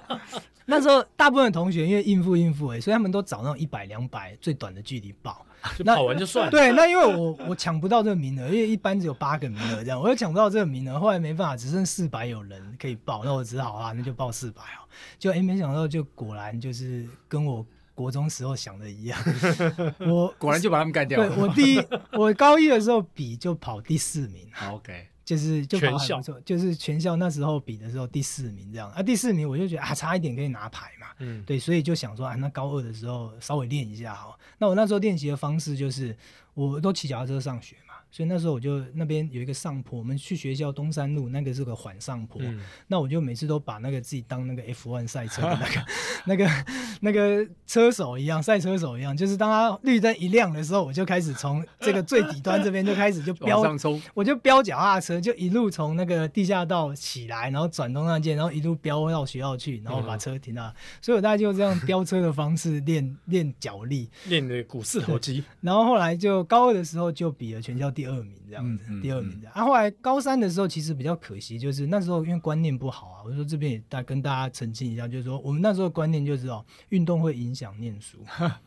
<laughs> 那时候大部分的同学因为应付应付，所以他们都找那种一百、两百最短的距离报，就跑完就算了。对，那因为我我抢不到这个名额，因为一般只有八个名额这样，我又抢不到这个名额，后来没办法，只剩四百有人可以报，那我只好啊，那就报四百哦。就哎，没想到就果然就是跟我。国中时候想的一样，<laughs> 我果然就把他们干掉了。对，我第一，我高一的时候比就跑第四名。OK，就是就跑全校，就是全校那时候比的时候第四名这样。啊，第四名我就觉得啊，差一点可以拿牌嘛。嗯，对，所以就想说啊，那高二的时候稍微练一下好。那我那时候练习的方式就是，我都骑脚踏车上学嘛。所以那时候我就那边有一个上坡，我们去学校东山路那个是个缓上坡，嗯、那我就每次都把那个自己当那个 F1 赛车的那个 <laughs> 那个那个车手一样，赛车手一样，就是当他绿灯一亮的时候，我就开始从这个最底端这边就开始就 <laughs> 飙上冲，我就飙脚踏车，就一路从那个地下道起来，然后转东山线，然后一路飙到学校去，然后把车停到，嗯、所以我大概就这样飙车的方式练练脚力，练的股四头肌。然后后来就高二的时候就比了全校第。第二名这样子，第二名这样。啊，后来高三的时候其实比较可惜，就是那时候因为观念不好啊，我说这边也大跟大家澄清一下，就是说我们那时候观念就是哦，运动会影响念书，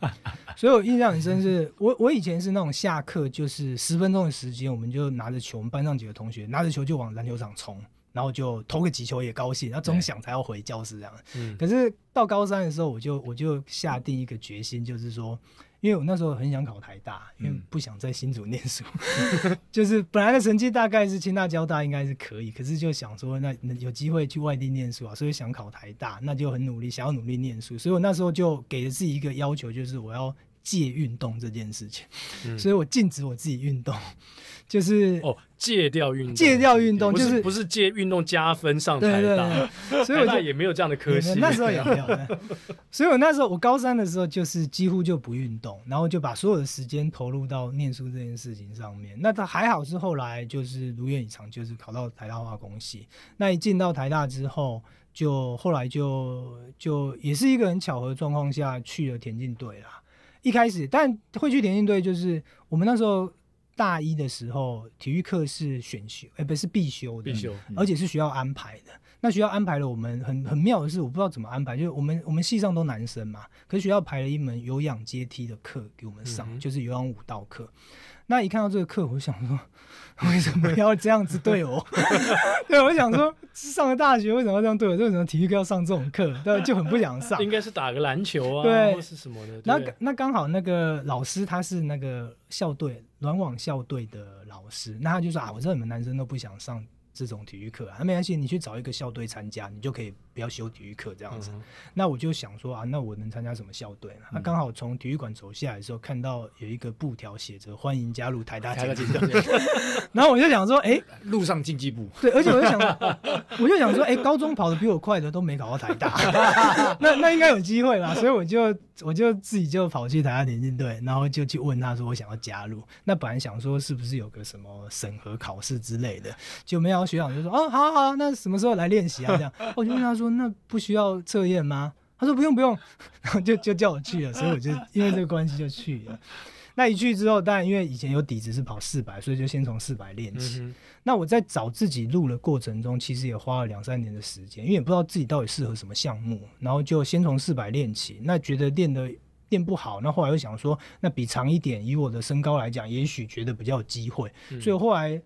<laughs> 所以我印象很深是，<laughs> 我我以前是那种下课就是十分钟的时间，我们就拿着球，我们班上几个同学拿着球就往篮球场冲。然后就投个几球也高兴，然后总想才要回教室这样。嗯、可是到高三的时候，我就我就下定一个决心，就是说，因为我那时候很想考台大，因为不想在新竹念书，嗯、<laughs> 就是本来的成绩大概是清大、交大应该是可以，可是就想说那有机会去外地念书啊，所以想考台大，那就很努力，想要努力念书，所以我那时候就给了自己一个要求，就是我要戒运动这件事情，嗯、所以我禁止我自己运动。<laughs> 就是哦，戒掉运动，戒掉运动，就是不是戒运动加分上台大，对对对，所以我就 <laughs> 也没有这样的科系，那时候也没有。<laughs> 所以我那时候我高三的时候就是几乎就不运动，然后就把所有的时间投入到念书这件事情上面。那他还好是后来就是如愿以偿，就是考到台大化工系。那一进到台大之后，就后来就就也是一个很巧合的状况下去了田径队啦。一开始，但会去田径队就是我们那时候。大一的时候，体育课是选修，哎、欸，不是必修的，必修，而且是学校安排的。那学校安排了我们很很妙的是，我不知道怎么安排，就是我们我们系上都男生嘛，可是学校排了一门有氧阶梯的课给我们上，嗯、就是有氧舞蹈课。那一看到这个课，我就想说，<laughs> 为什么要这样子对我？<laughs> 对，我想说，上了大学为什么要这样对我？为什么体育课要上这种课？对，就很不想上。应该是打个篮球啊，对，或是什么的。那那刚好那个老师他是那个校队软网校队的老师，那他就说啊，我知道你们男生都不想上。这种体育课啊，没关系，你去找一个校队参加，你就可以不要修体育课这样子。嗯、那我就想说啊，那我能参加什么校队呢？那刚、好从体育馆走下来的时候，看到有一个布条写着“欢迎加入台大田径队”，<laughs> 然后我就想说，哎、欸，路上竞技部。对，而且我就想，<laughs> 我就想说，哎、欸，高中跑的比我快的都没考到台大，<laughs> 那那应该有机会吧？所以我就我就自己就跑去台大田径队，然后就去问他说，我想要加入。那本来想说是不是有个什么审核考试之类的，就没有。学长就说：“哦，好好，那什么时候来练习啊？”这样，我就问他说：“那不需要测验吗？”他说：“不用，不用。<laughs> ”然后就就叫我去了，所以我就因为这个关系就去了。那一去之后，当然因为以前有底子是跑四百，所以就先从四百练起。嗯、那我在找自己路的过程中，其实也花了两三年的时间，因为也不知道自己到底适合什么项目，然后就先从四百练起。那觉得练的练不好，那后来又想说，那比长一点，以我的身高来讲，也许觉得比较有机会，嗯、所以后来。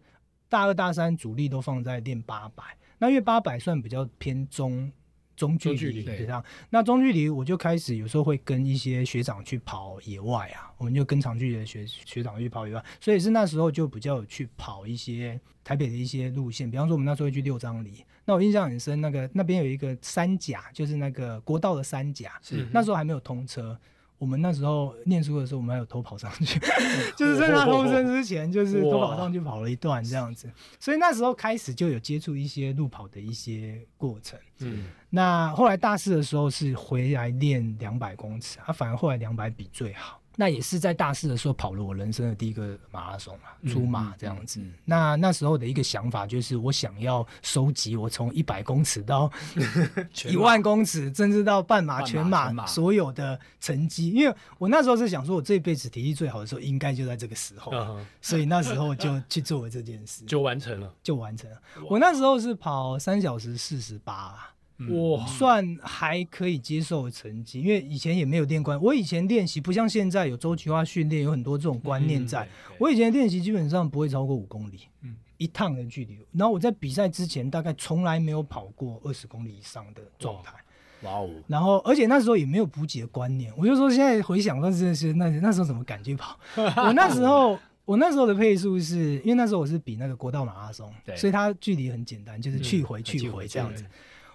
大二大三主力都放在练八百，那因为八百算比较偏中中距离，对。那中距离我就开始有时候会跟一些学长去跑野外啊，我们就跟长距离的学学长去跑野外，所以是那时候就比较有去跑一些台北的一些路线，比方说我们那时候会去六张犁，那我印象很深，那个那边有一个三甲，就是那个国道的三甲，是那时候还没有通车。我们那时候念书的时候，我们还有偷跑上去，<laughs> 就是在他偷生之前，就是偷跑上去跑了一段这样子。所以那时候开始就有接触一些路跑的一些过程。嗯，那后来大四的时候是回来练两百公尺，啊，反而后来两百比最好。那也是在大四的时候跑了我人生的第一个马拉松嘛，出马这样子。嗯嗯嗯、那那时候的一个想法就是，我想要收集我从一百公尺到 <laughs> 一万公尺，甚至到半马、全马所有的成绩。因为我那时候是想说，我这辈子体力最好的时候应该就在这个时候，嗯、所以那时候就去做了这件事，就完成了，就完成了。我那时候是跑三小时四十八。哇，算还可以接受的成绩，因为以前也没有练惯。我以前练习不像现在有周期化训练，有很多这种观念在。我以前练习基本上不会超过五公里，嗯，一趟的距离。然后我在比赛之前大概从来没有跑过二十公里以上的状态。哇哦！然后而且那时候也没有补给的观念，我就说现在回想到这些，那那时候怎么敢去跑？<laughs> 我那时候我那时候的配速是因为那时候我是比那个国道马拉松，对所以它距离很简单，就是去回去回这样子。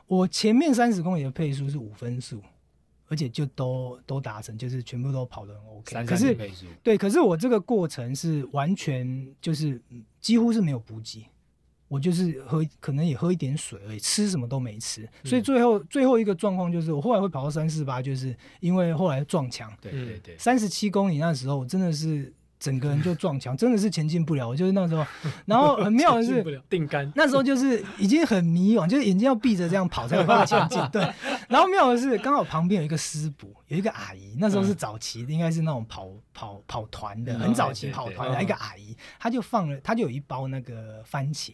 我前面三十公里的配速是五分速，而且就都都达成，就是全部都跑得很 OK。可是对，可是我这个过程是完全就是几乎是没有补给，我就是喝，可能也喝一点水而已，吃什么都没吃。所以最后最后一个状况就是，我后来会跑到三四八，就是因为后来撞墙。对对对，三十七公里那时候我真的是。整个人就撞墙，真的是前进不了。我就是那时候，<laughs> 然后很妙的是，定杆那时候就是已经很迷惘，就是眼睛要闭着这样跑才有办法前进。对，<laughs> 然后妙的是，刚好旁边有一个师补，有一个阿姨，那时候是早期，应该是那种跑跑跑团的，很早期跑团的一个阿姨，她就放了，她就有一包那个番茄，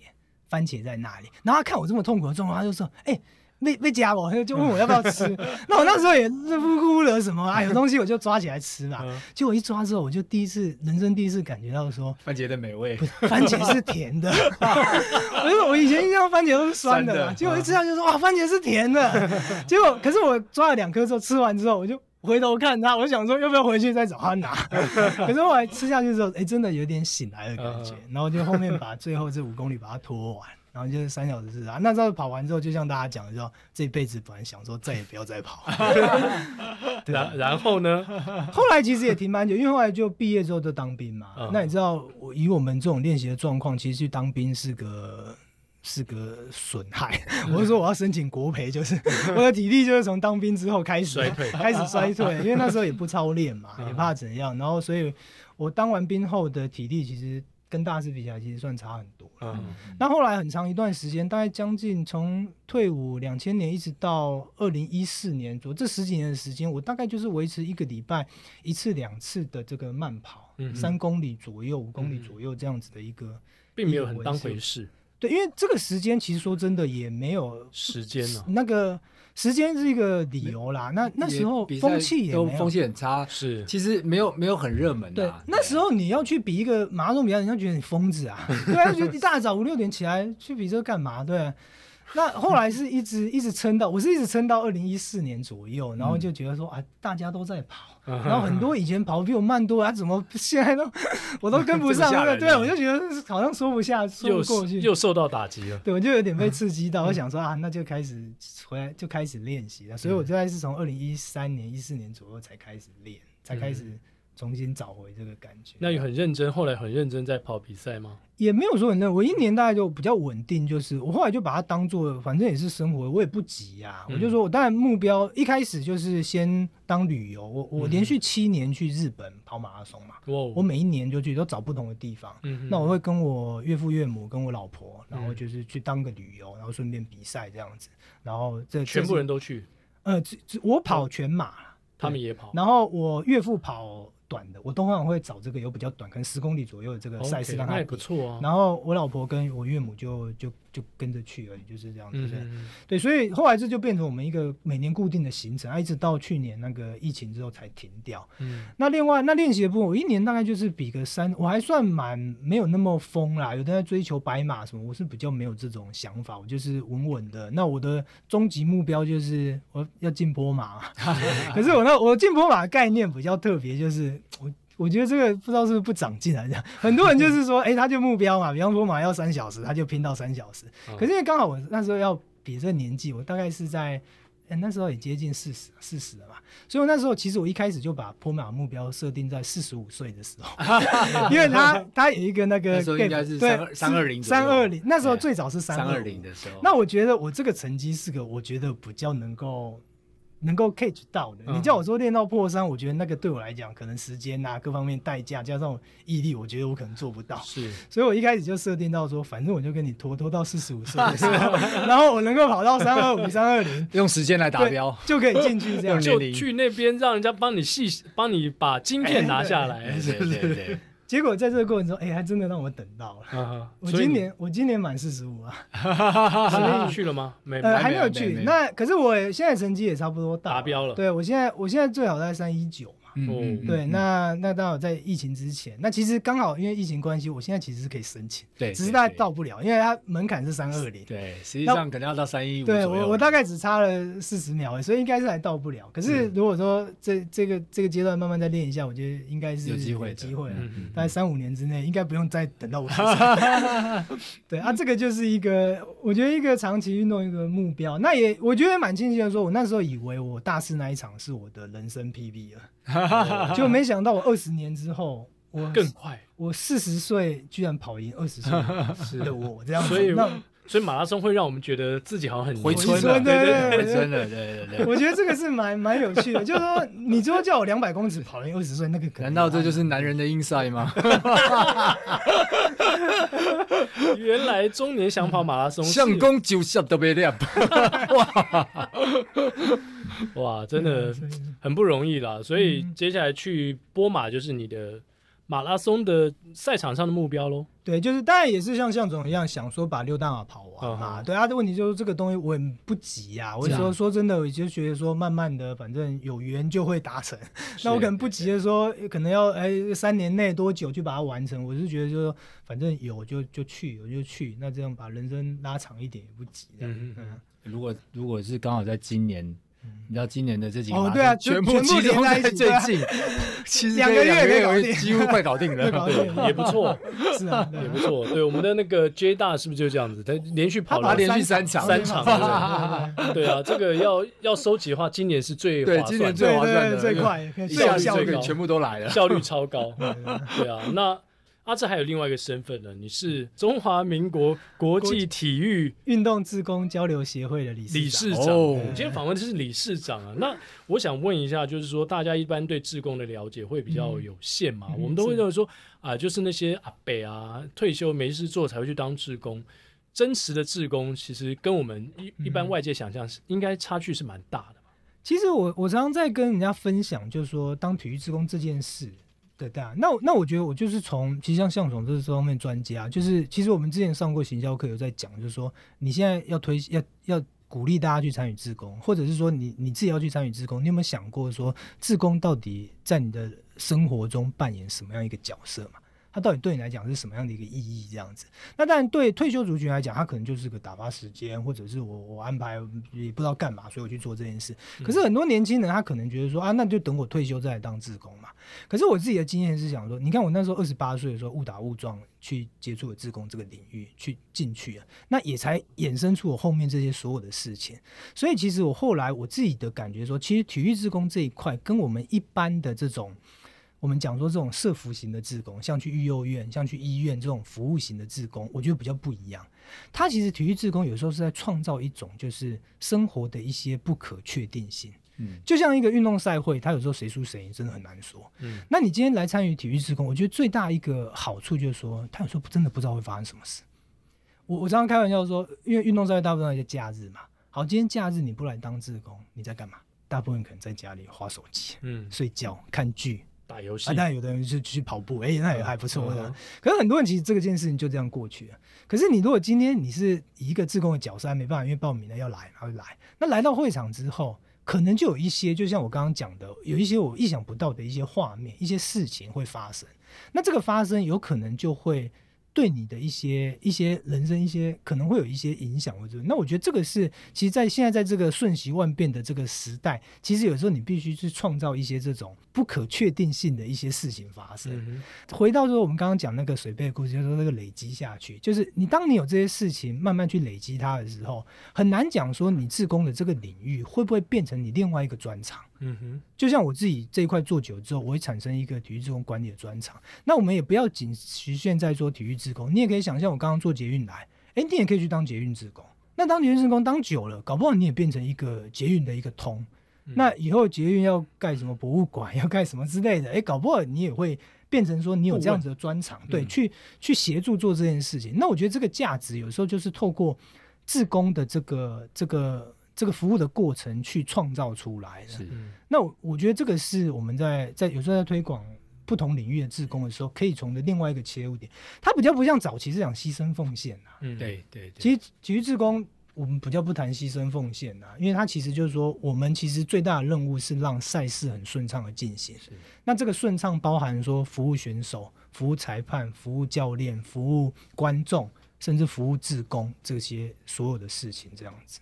番茄在那里，然后她看我这么痛苦的状况，她就说：“哎。”被被夹我，就问我要不要吃。<laughs> 那我那时候也是呼呼的什么啊，<laughs> 有东西我就抓起来吃嘛。结果一抓之后，我就第一次人生第一次感觉到说番茄的美味，番茄是甜的。<laughs> 我说我以前印象番茄都是酸的嘛，结果一吃下就说哇，番茄是甜的。结果可是我抓了两颗之后，吃完之后我就回头看他，我想说要不要回去再找他拿。可是后来吃下去之后，哎，真的有点醒来的感觉。然后就后面把最后这五公里把它拖完。然后就是三小时是啊，那时候跑完之后，就像大家讲的，说这辈子本来想说再也不要再跑。<laughs> 对然然后呢？<laughs> 后来其实也停蛮久，因为后来就毕业之后就当兵嘛。嗯、那你知道，我以我们这种练习的状况，其实去当兵是个是个损害。嗯、<laughs> 我是说我要申请国培，就是我的体力就是从当兵之后开始衰退，开始衰退，因为那时候也不操练嘛，也怕怎样。然后所以我当完兵后的体力其实。跟大师比起来，其实算差很多。嗯，那后来很长一段时间，大概将近从退伍两千年一直到二零一四年左右，这十几年的时间，我大概就是维持一个礼拜一次两次的这个慢跑，嗯，三公里左右、五公里左右这样子的一个，并没有很当回事。对，因为这个时间其实说真的也没有时间了，那个。时间是一个理由啦，那那时候风气也都，风气很差，是其实没有没有很热门的。对，那时候你要去比一个马拉松比赛，人家觉得你疯子啊，对啊，就一大早五六点起来去比这个干嘛？对啊。那后来是一直一直撑到，我是一直撑到二零一四年左右，然后就觉得说啊，大家都在跑，然后很多以前跑比我慢多啊，怎么现在都 <laughs> 我都跟不上？<laughs> 对，我就觉得好像说不下，说不过去，又受到打击了。对，我就有点被刺激到，我想说啊，那就开始回来就开始练习了。所以我大概是从二零一三年、一四年左右才开始练，才开始。重新找回这个感觉。那你很认真，后来很认真在跑比赛吗？也没有说很认，我一年大概就比较稳定，就是我后来就把它当做，反正也是生活，我也不急呀、啊。嗯、我就说我当然目标一开始就是先当旅游，我我连续七年去日本跑马拉松嘛，嗯、我每一年就去都找不同的地方。嗯、那我会跟我岳父岳母跟我老婆，然后就是去当个旅游，然后顺便比赛这样子。然后这，这全部人都去？呃，我跑全马，他们也跑。然后我岳父跑。短的，我通常会找这个有比较短，可能十公里左右的这个赛事让他，那也不错啊。然后我老婆跟我岳母就就就跟着去而已，就是这样子。嗯嗯嗯对，所以后来这就变成我们一个每年固定的行程，啊、一直到去年那个疫情之后才停掉。嗯。那另外那练习的部分，我一年大概就是比个三，我还算蛮没有那么疯啦。有的在追求白马什么，我是比较没有这种想法，我就是稳稳的。那我的终极目标就是我要进波马。<laughs> 可是我那我进波马的概念比较特别，就是。我我觉得这个不知道是不是不长进来这样，<laughs> 很多人就是说，哎、欸，他就目标嘛，比方说马要三小时，他就拼到三小时。可是因为刚好我那时候要比这个年纪，我大概是在、欸、那时候也接近四十四十了嘛，所以我那时候其实我一开始就把坡马目标设定在四十五岁的时候，<laughs> 因为他他有一个那个那时候应该是三三二零三二零，那时候最早是三二零的时候。那我觉得我这个成绩是个，我觉得比较能够。能够 catch 到的，你叫我说练到破三，我觉得那个对我来讲，可能时间啊各方面代价加上毅力，我觉得我可能做不到。<laughs> 是，所以我一开始就设定到说，反正我就跟你拖拖到四十五岁。的时候，然后我能够跑到三二五、三二零，<laughs> 用时间来达标，就可以进去这样，<laughs> 就去那边让人家帮你细帮你把晶片拿下来，对对对。结果在这个过程中，哎，还真的让我等到了。我今年我今年满四十五啊，<laughs> 所以 <laughs> 去了吗？没，呃，还没有去。那可是我现在成绩也差不多达标了。对，我现在我现在最好在三一九。嗯，对，那那刚好在疫情之前，那其实刚好因为疫情关系，我现在其实是可以申请，对，只是大概到不了，因为它门槛是三二零，对，实际上可能要到三一五。对我我大概只差了四十秒，所以应该是还到不了。可是如果说这这个这个阶段慢慢再练一下，我觉得应该是有机会，有机会，大概三五年之内应该不用再等到五十岁。<laughs> 对啊，这个就是一个我觉得一个长期运动一个目标。那也我觉得蛮庆幸的，说我那时候以为我大四那一场是我的人生 PB 了。<laughs> 就没想到我二十年之后，我更快，我四十岁居然跑赢二十岁 <laughs> 的我，这样子。所以，所以马拉松会让我们觉得自己好像很回春了，对对对，回春了，对对对。我觉得这个是蛮蛮有趣的，就是说，你说叫我两百公尺跑赢二十岁，那个可能难道这就是男人的 inside 吗？<laughs> 原来中年想跑马拉松，相公就笑得别亮，哇 <laughs> 哇，真的很不容易啦。所以接下来去波马就是你的。马拉松的赛场上的目标喽？对，就是当然也是像向总一样想说把六大马跑完嘛。Uh. 对啊，的问题就是这个东西我很不急呀、啊。我说说真的，我就觉得说慢慢的，反正有缘就会达成。<laughs> 那我可能不急的说，可能要哎三年内多久去把它完成？我是觉得就是说，反正有就就去，有就去。那这样把人生拉长一点也不急。嗯嗯。如果如果是刚好在今年。你知道今年的这几个哦，对啊，全部集中在最近，<laughs> 其实两个月有几乎快搞定了，<laughs> 对，也不错，<laughs> 是啊，也不错。对，我们的那个 J 大是不是就这样子？他连续跑了连续三场，三场，对啊，这个要要收集的话，今年是最对，今年最划算的，最快，效率最高，全部都来了，效率超高。对啊，那。阿智还有另外一个身份呢，你是中华民国国际体育运动志工交流协会的理事长。理事长，我们今天访问的是理事长啊。那我想问一下，就是说大家一般对志工的了解会比较有限嘛？嗯、我们都会认为说啊，就是那些阿伯啊，退休没事做才会去当志工。真实的志工其实跟我们一一般外界想象是应该差距是蛮大的。其实我我常常在跟人家分享，就是说当体育志工这件事。对对啊，那那我觉得我就是从其实像向总这这方面专家，就是其实我们之前上过行销课有在讲，就是说你现在要推要要鼓励大家去参与自工，或者是说你你自己要去参与自工，你有没有想过说自工到底在你的生活中扮演什么样一个角色嘛？它到底对你来讲是什么样的一个意义？这样子，那当然对退休族群来讲，他可能就是个打发时间，或者是我我安排也不知道干嘛，所以我去做这件事。可是很多年轻人他可能觉得说啊，那就等我退休再来当志工嘛。可是我自己的经验是想说，你看我那时候二十八岁的时候误打误撞去接触了志工这个领域，去进去了，那也才衍生出我后面这些所有的事情。所以其实我后来我自己的感觉说，其实体育志工这一块跟我们一般的这种。我们讲说这种社服型的志工，像去育幼院、像去医院这种服务型的志工，我觉得比较不一样。他其实体育志工有时候是在创造一种就是生活的一些不可确定性。嗯，就像一个运动赛会，他有时候谁输谁赢真的很难说。嗯，那你今天来参与体育志工，我觉得最大一个好处就是说，他有时候真的不知道会发生什么事。我我常常开玩笑说，因为运动赛会大部分在假日嘛。好，今天假日你不来当志工，你在干嘛？大部分可能在家里划手机、嗯，睡觉、看剧。打游戏，啊，但有的人就去跑步，哎、欸，那也还不错的、嗯。可是很多人其实这个件事情就这样过去了。可是你如果今天你是一个自贡的角色，还没办法，因为报名了要来，然后来，那来到会场之后，可能就有一些，就像我刚刚讲的，有一些我意想不到的一些画面，一些事情会发生。那这个发生有可能就会。对你的一些一些人生一些可能会有一些影响，或者那我觉得这个是其实，在现在在这个瞬息万变的这个时代，其实有时候你必须去创造一些这种不可确定性的一些事情发生。嗯、回到说我们刚刚讲那个水杯的故事，就是说那个累积下去，就是你当你有这些事情慢慢去累积它的时候，很难讲说你自工的这个领域会不会变成你另外一个专长。嗯哼，就像我自己这一块做久之后，我会产生一个体育职工管理的专长。那我们也不要仅局限在说体育职工，你也可以想象我刚刚做捷运来，哎，你也可以去当捷运职工。那当捷运职工当久了，搞不好你也变成一个捷运的一个通。嗯、那以后捷运要盖什么博物馆，要盖什么之类的，哎，搞不好你也会变成说你有这样子的专长，对，去去协助做这件事情。那我觉得这个价值有时候就是透过职工的这个这个。这个服务的过程去创造出来的。是，那我我觉得这个是我们在在有时候在推广不同领域的志工的时候，可以从的另外一个切入点。它比较不像早期是讲牺牲奉献啊。嗯，对对。其实体育志工我们比较不谈牺牲奉献啊，因为它其实就是说，我们其实最大的任务是让赛事很顺畅的进行。是。那这个顺畅包含说服务选手、服务裁判、服务教练、服务观众，甚至服务志工这些所有的事情，这样子。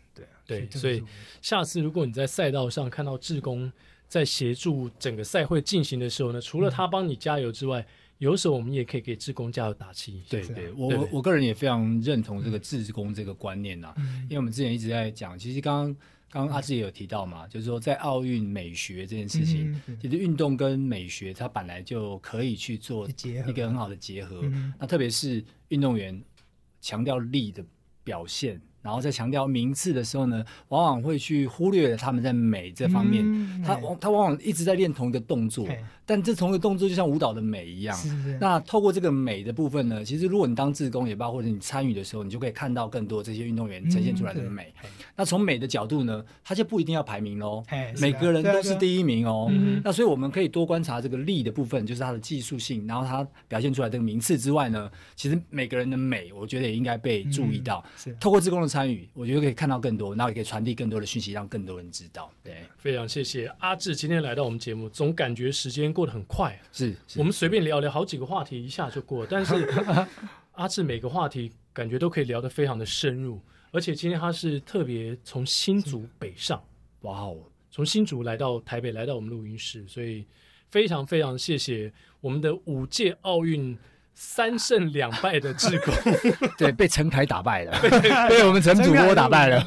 对所以下次如果你在赛道上看到志工在协助整个赛会进行的时候呢，除了他帮你加油之外，嗯、有时候我们也可以给志工加油打气。对对，我我我个人也非常认同这个志工这个观念呐、啊嗯，因为我们之前一直在讲，其实刚刚刚刚阿志也有提到嘛，嗯、就是说在奥运美学这件事情，嗯嗯、其实运动跟美学它本来就可以去做一个很好的结合。嗯、那特别是运动员强调力的。表现。然后在强调名次的时候呢，往往会去忽略了他们在美这方面。嗯、他往他往往一直在练同一个动作，但这同一个动作就像舞蹈的美一样。是是，那透过这个美的部分呢，其实如果你当志工也罢，或者你参与的时候，你就可以看到更多这些运动员呈现出来的美。嗯、那从美的角度呢，它就不一定要排名喽。每个人都是第一名哦。那所以我们可以多观察这个力的部分，就是它的技术性，然后它表现出来这个名次之外呢，其实每个人的美，我觉得也应该被注意到。嗯、是透过志工的参与，我觉得可以看到更多，然后也可以传递更多的讯息，让更多人知道。对，非常谢谢阿志今天来到我们节目，总感觉时间过得很快。是，是我们随便聊聊好几个话题，一下就过。但是 <laughs> 阿志每个话题感觉都可以聊得非常的深入，而且今天他是特别从新竹北上，哇哦，从新竹来到台北，来到我们录音室，所以非常非常谢谢我们的五届奥运。三胜两败的志工，<laughs> 对，被陈凯打败了，<laughs> 被我们陈主播打败了。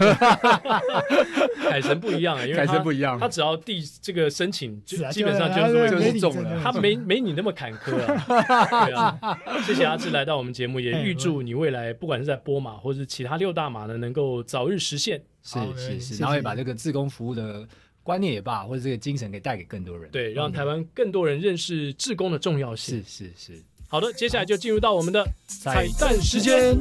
凯 <laughs> 神不一样啊，因为凯神不一样，他只要递这个申请，就基本上就是就是中了，他没没你那么坎坷啊。对啊，谢谢阿志来到我们节目，也预祝你未来不管是在波马或是其他六大马呢，能够早日实现。是是是，然后也把这个志工服务的观念也罢，或者这个精神给带给更多人，对，让台湾更多人认识志工的重要性。是是是。好的，接下来就进入到我们的彩蛋时间。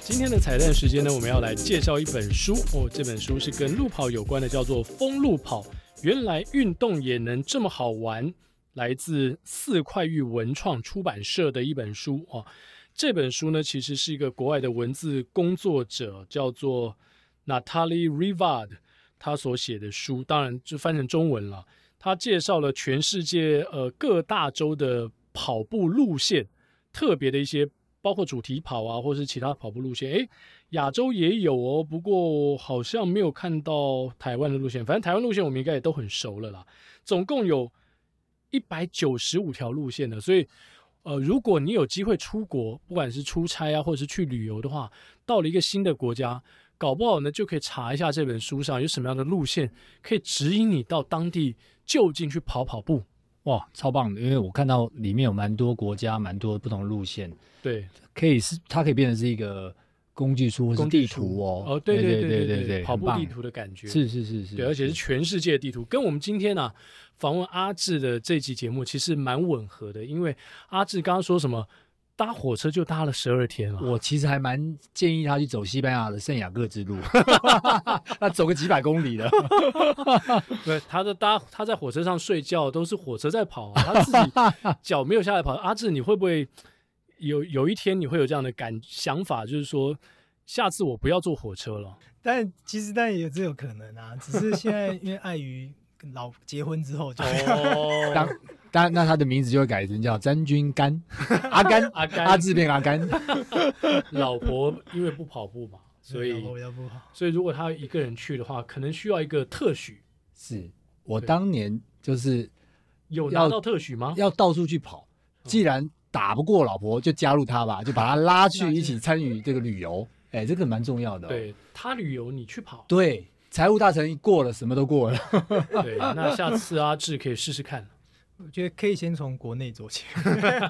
今天的彩蛋时间呢，我们要来介绍一本书哦。这本书是跟路跑有关的，叫做《疯路跑》，原来运动也能这么好玩。来自四块玉文创出版社的一本书哦。这本书呢，其实是一个国外的文字工作者，叫做 Natalie Rivard，他所写的书，当然就翻成中文了。他介绍了全世界呃各大洲的跑步路线，特别的一些，包括主题跑啊，或是其他跑步路线。诶，亚洲也有哦，不过好像没有看到台湾的路线。反正台湾路线我们应该也都很熟了啦。总共有一百九十五条路线的，所以。呃，如果你有机会出国，不管是出差啊，或者是去旅游的话，到了一个新的国家，搞不好呢，就可以查一下这本书上有什么样的路线，可以指引你到当地就近去跑跑步。哇，超棒的！因为我看到里面有蛮多国家，蛮多不同的路线。对，可以是它可以变成是一个工具书或是地图哦。哦，对对对对对对，跑步地图的感觉。是是是是，对，而且是全世界地图，跟我们今天啊。访问阿志的这期节目其实蛮吻合的，因为阿志刚刚说什么搭火车就搭了十二天了。我其实还蛮建议他去走西班牙的圣雅各之路，<laughs> <laughs> 那走个几百公里的。<laughs> 对，他的搭他在火车上睡觉都是火车在跑啊，他自己脚没有下来跑。阿志，你会不会有有一天你会有这样的感想法，就是说下次我不要坐火车了？但其实但也是有可能啊，只是现在因为碍于。老结婚之后就哦，当当那他的名字就会改成叫詹君干，阿甘阿甘阿志变阿甘。老婆因为不跑步嘛，所以所以如果他一个人去的话，可能需要一个特许。是我当年就是有拿到特许吗？要到处去跑，既然打不过老婆，就加入他吧，<laughs> 就把他拉去一起参与这个旅游。哎，这个蛮重要的。对他旅游，你去跑。对。财务大臣一过了，什么都过了。对，<laughs> 那下次阿志可以试试看。我觉得可以先从国内做起。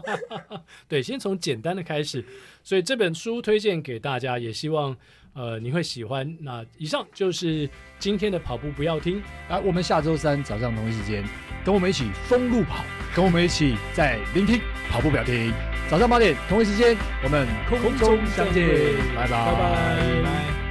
<laughs> 对，先从简单的开始。所以这本书推荐给大家，也希望呃你会喜欢。那以上就是今天的跑步不要听。来，我们下周三早上同一时间，跟我们一起封路跑，跟我们一起在聆听跑步不要听。早上八点同一时间，我们空中相见，拜拜。拜拜。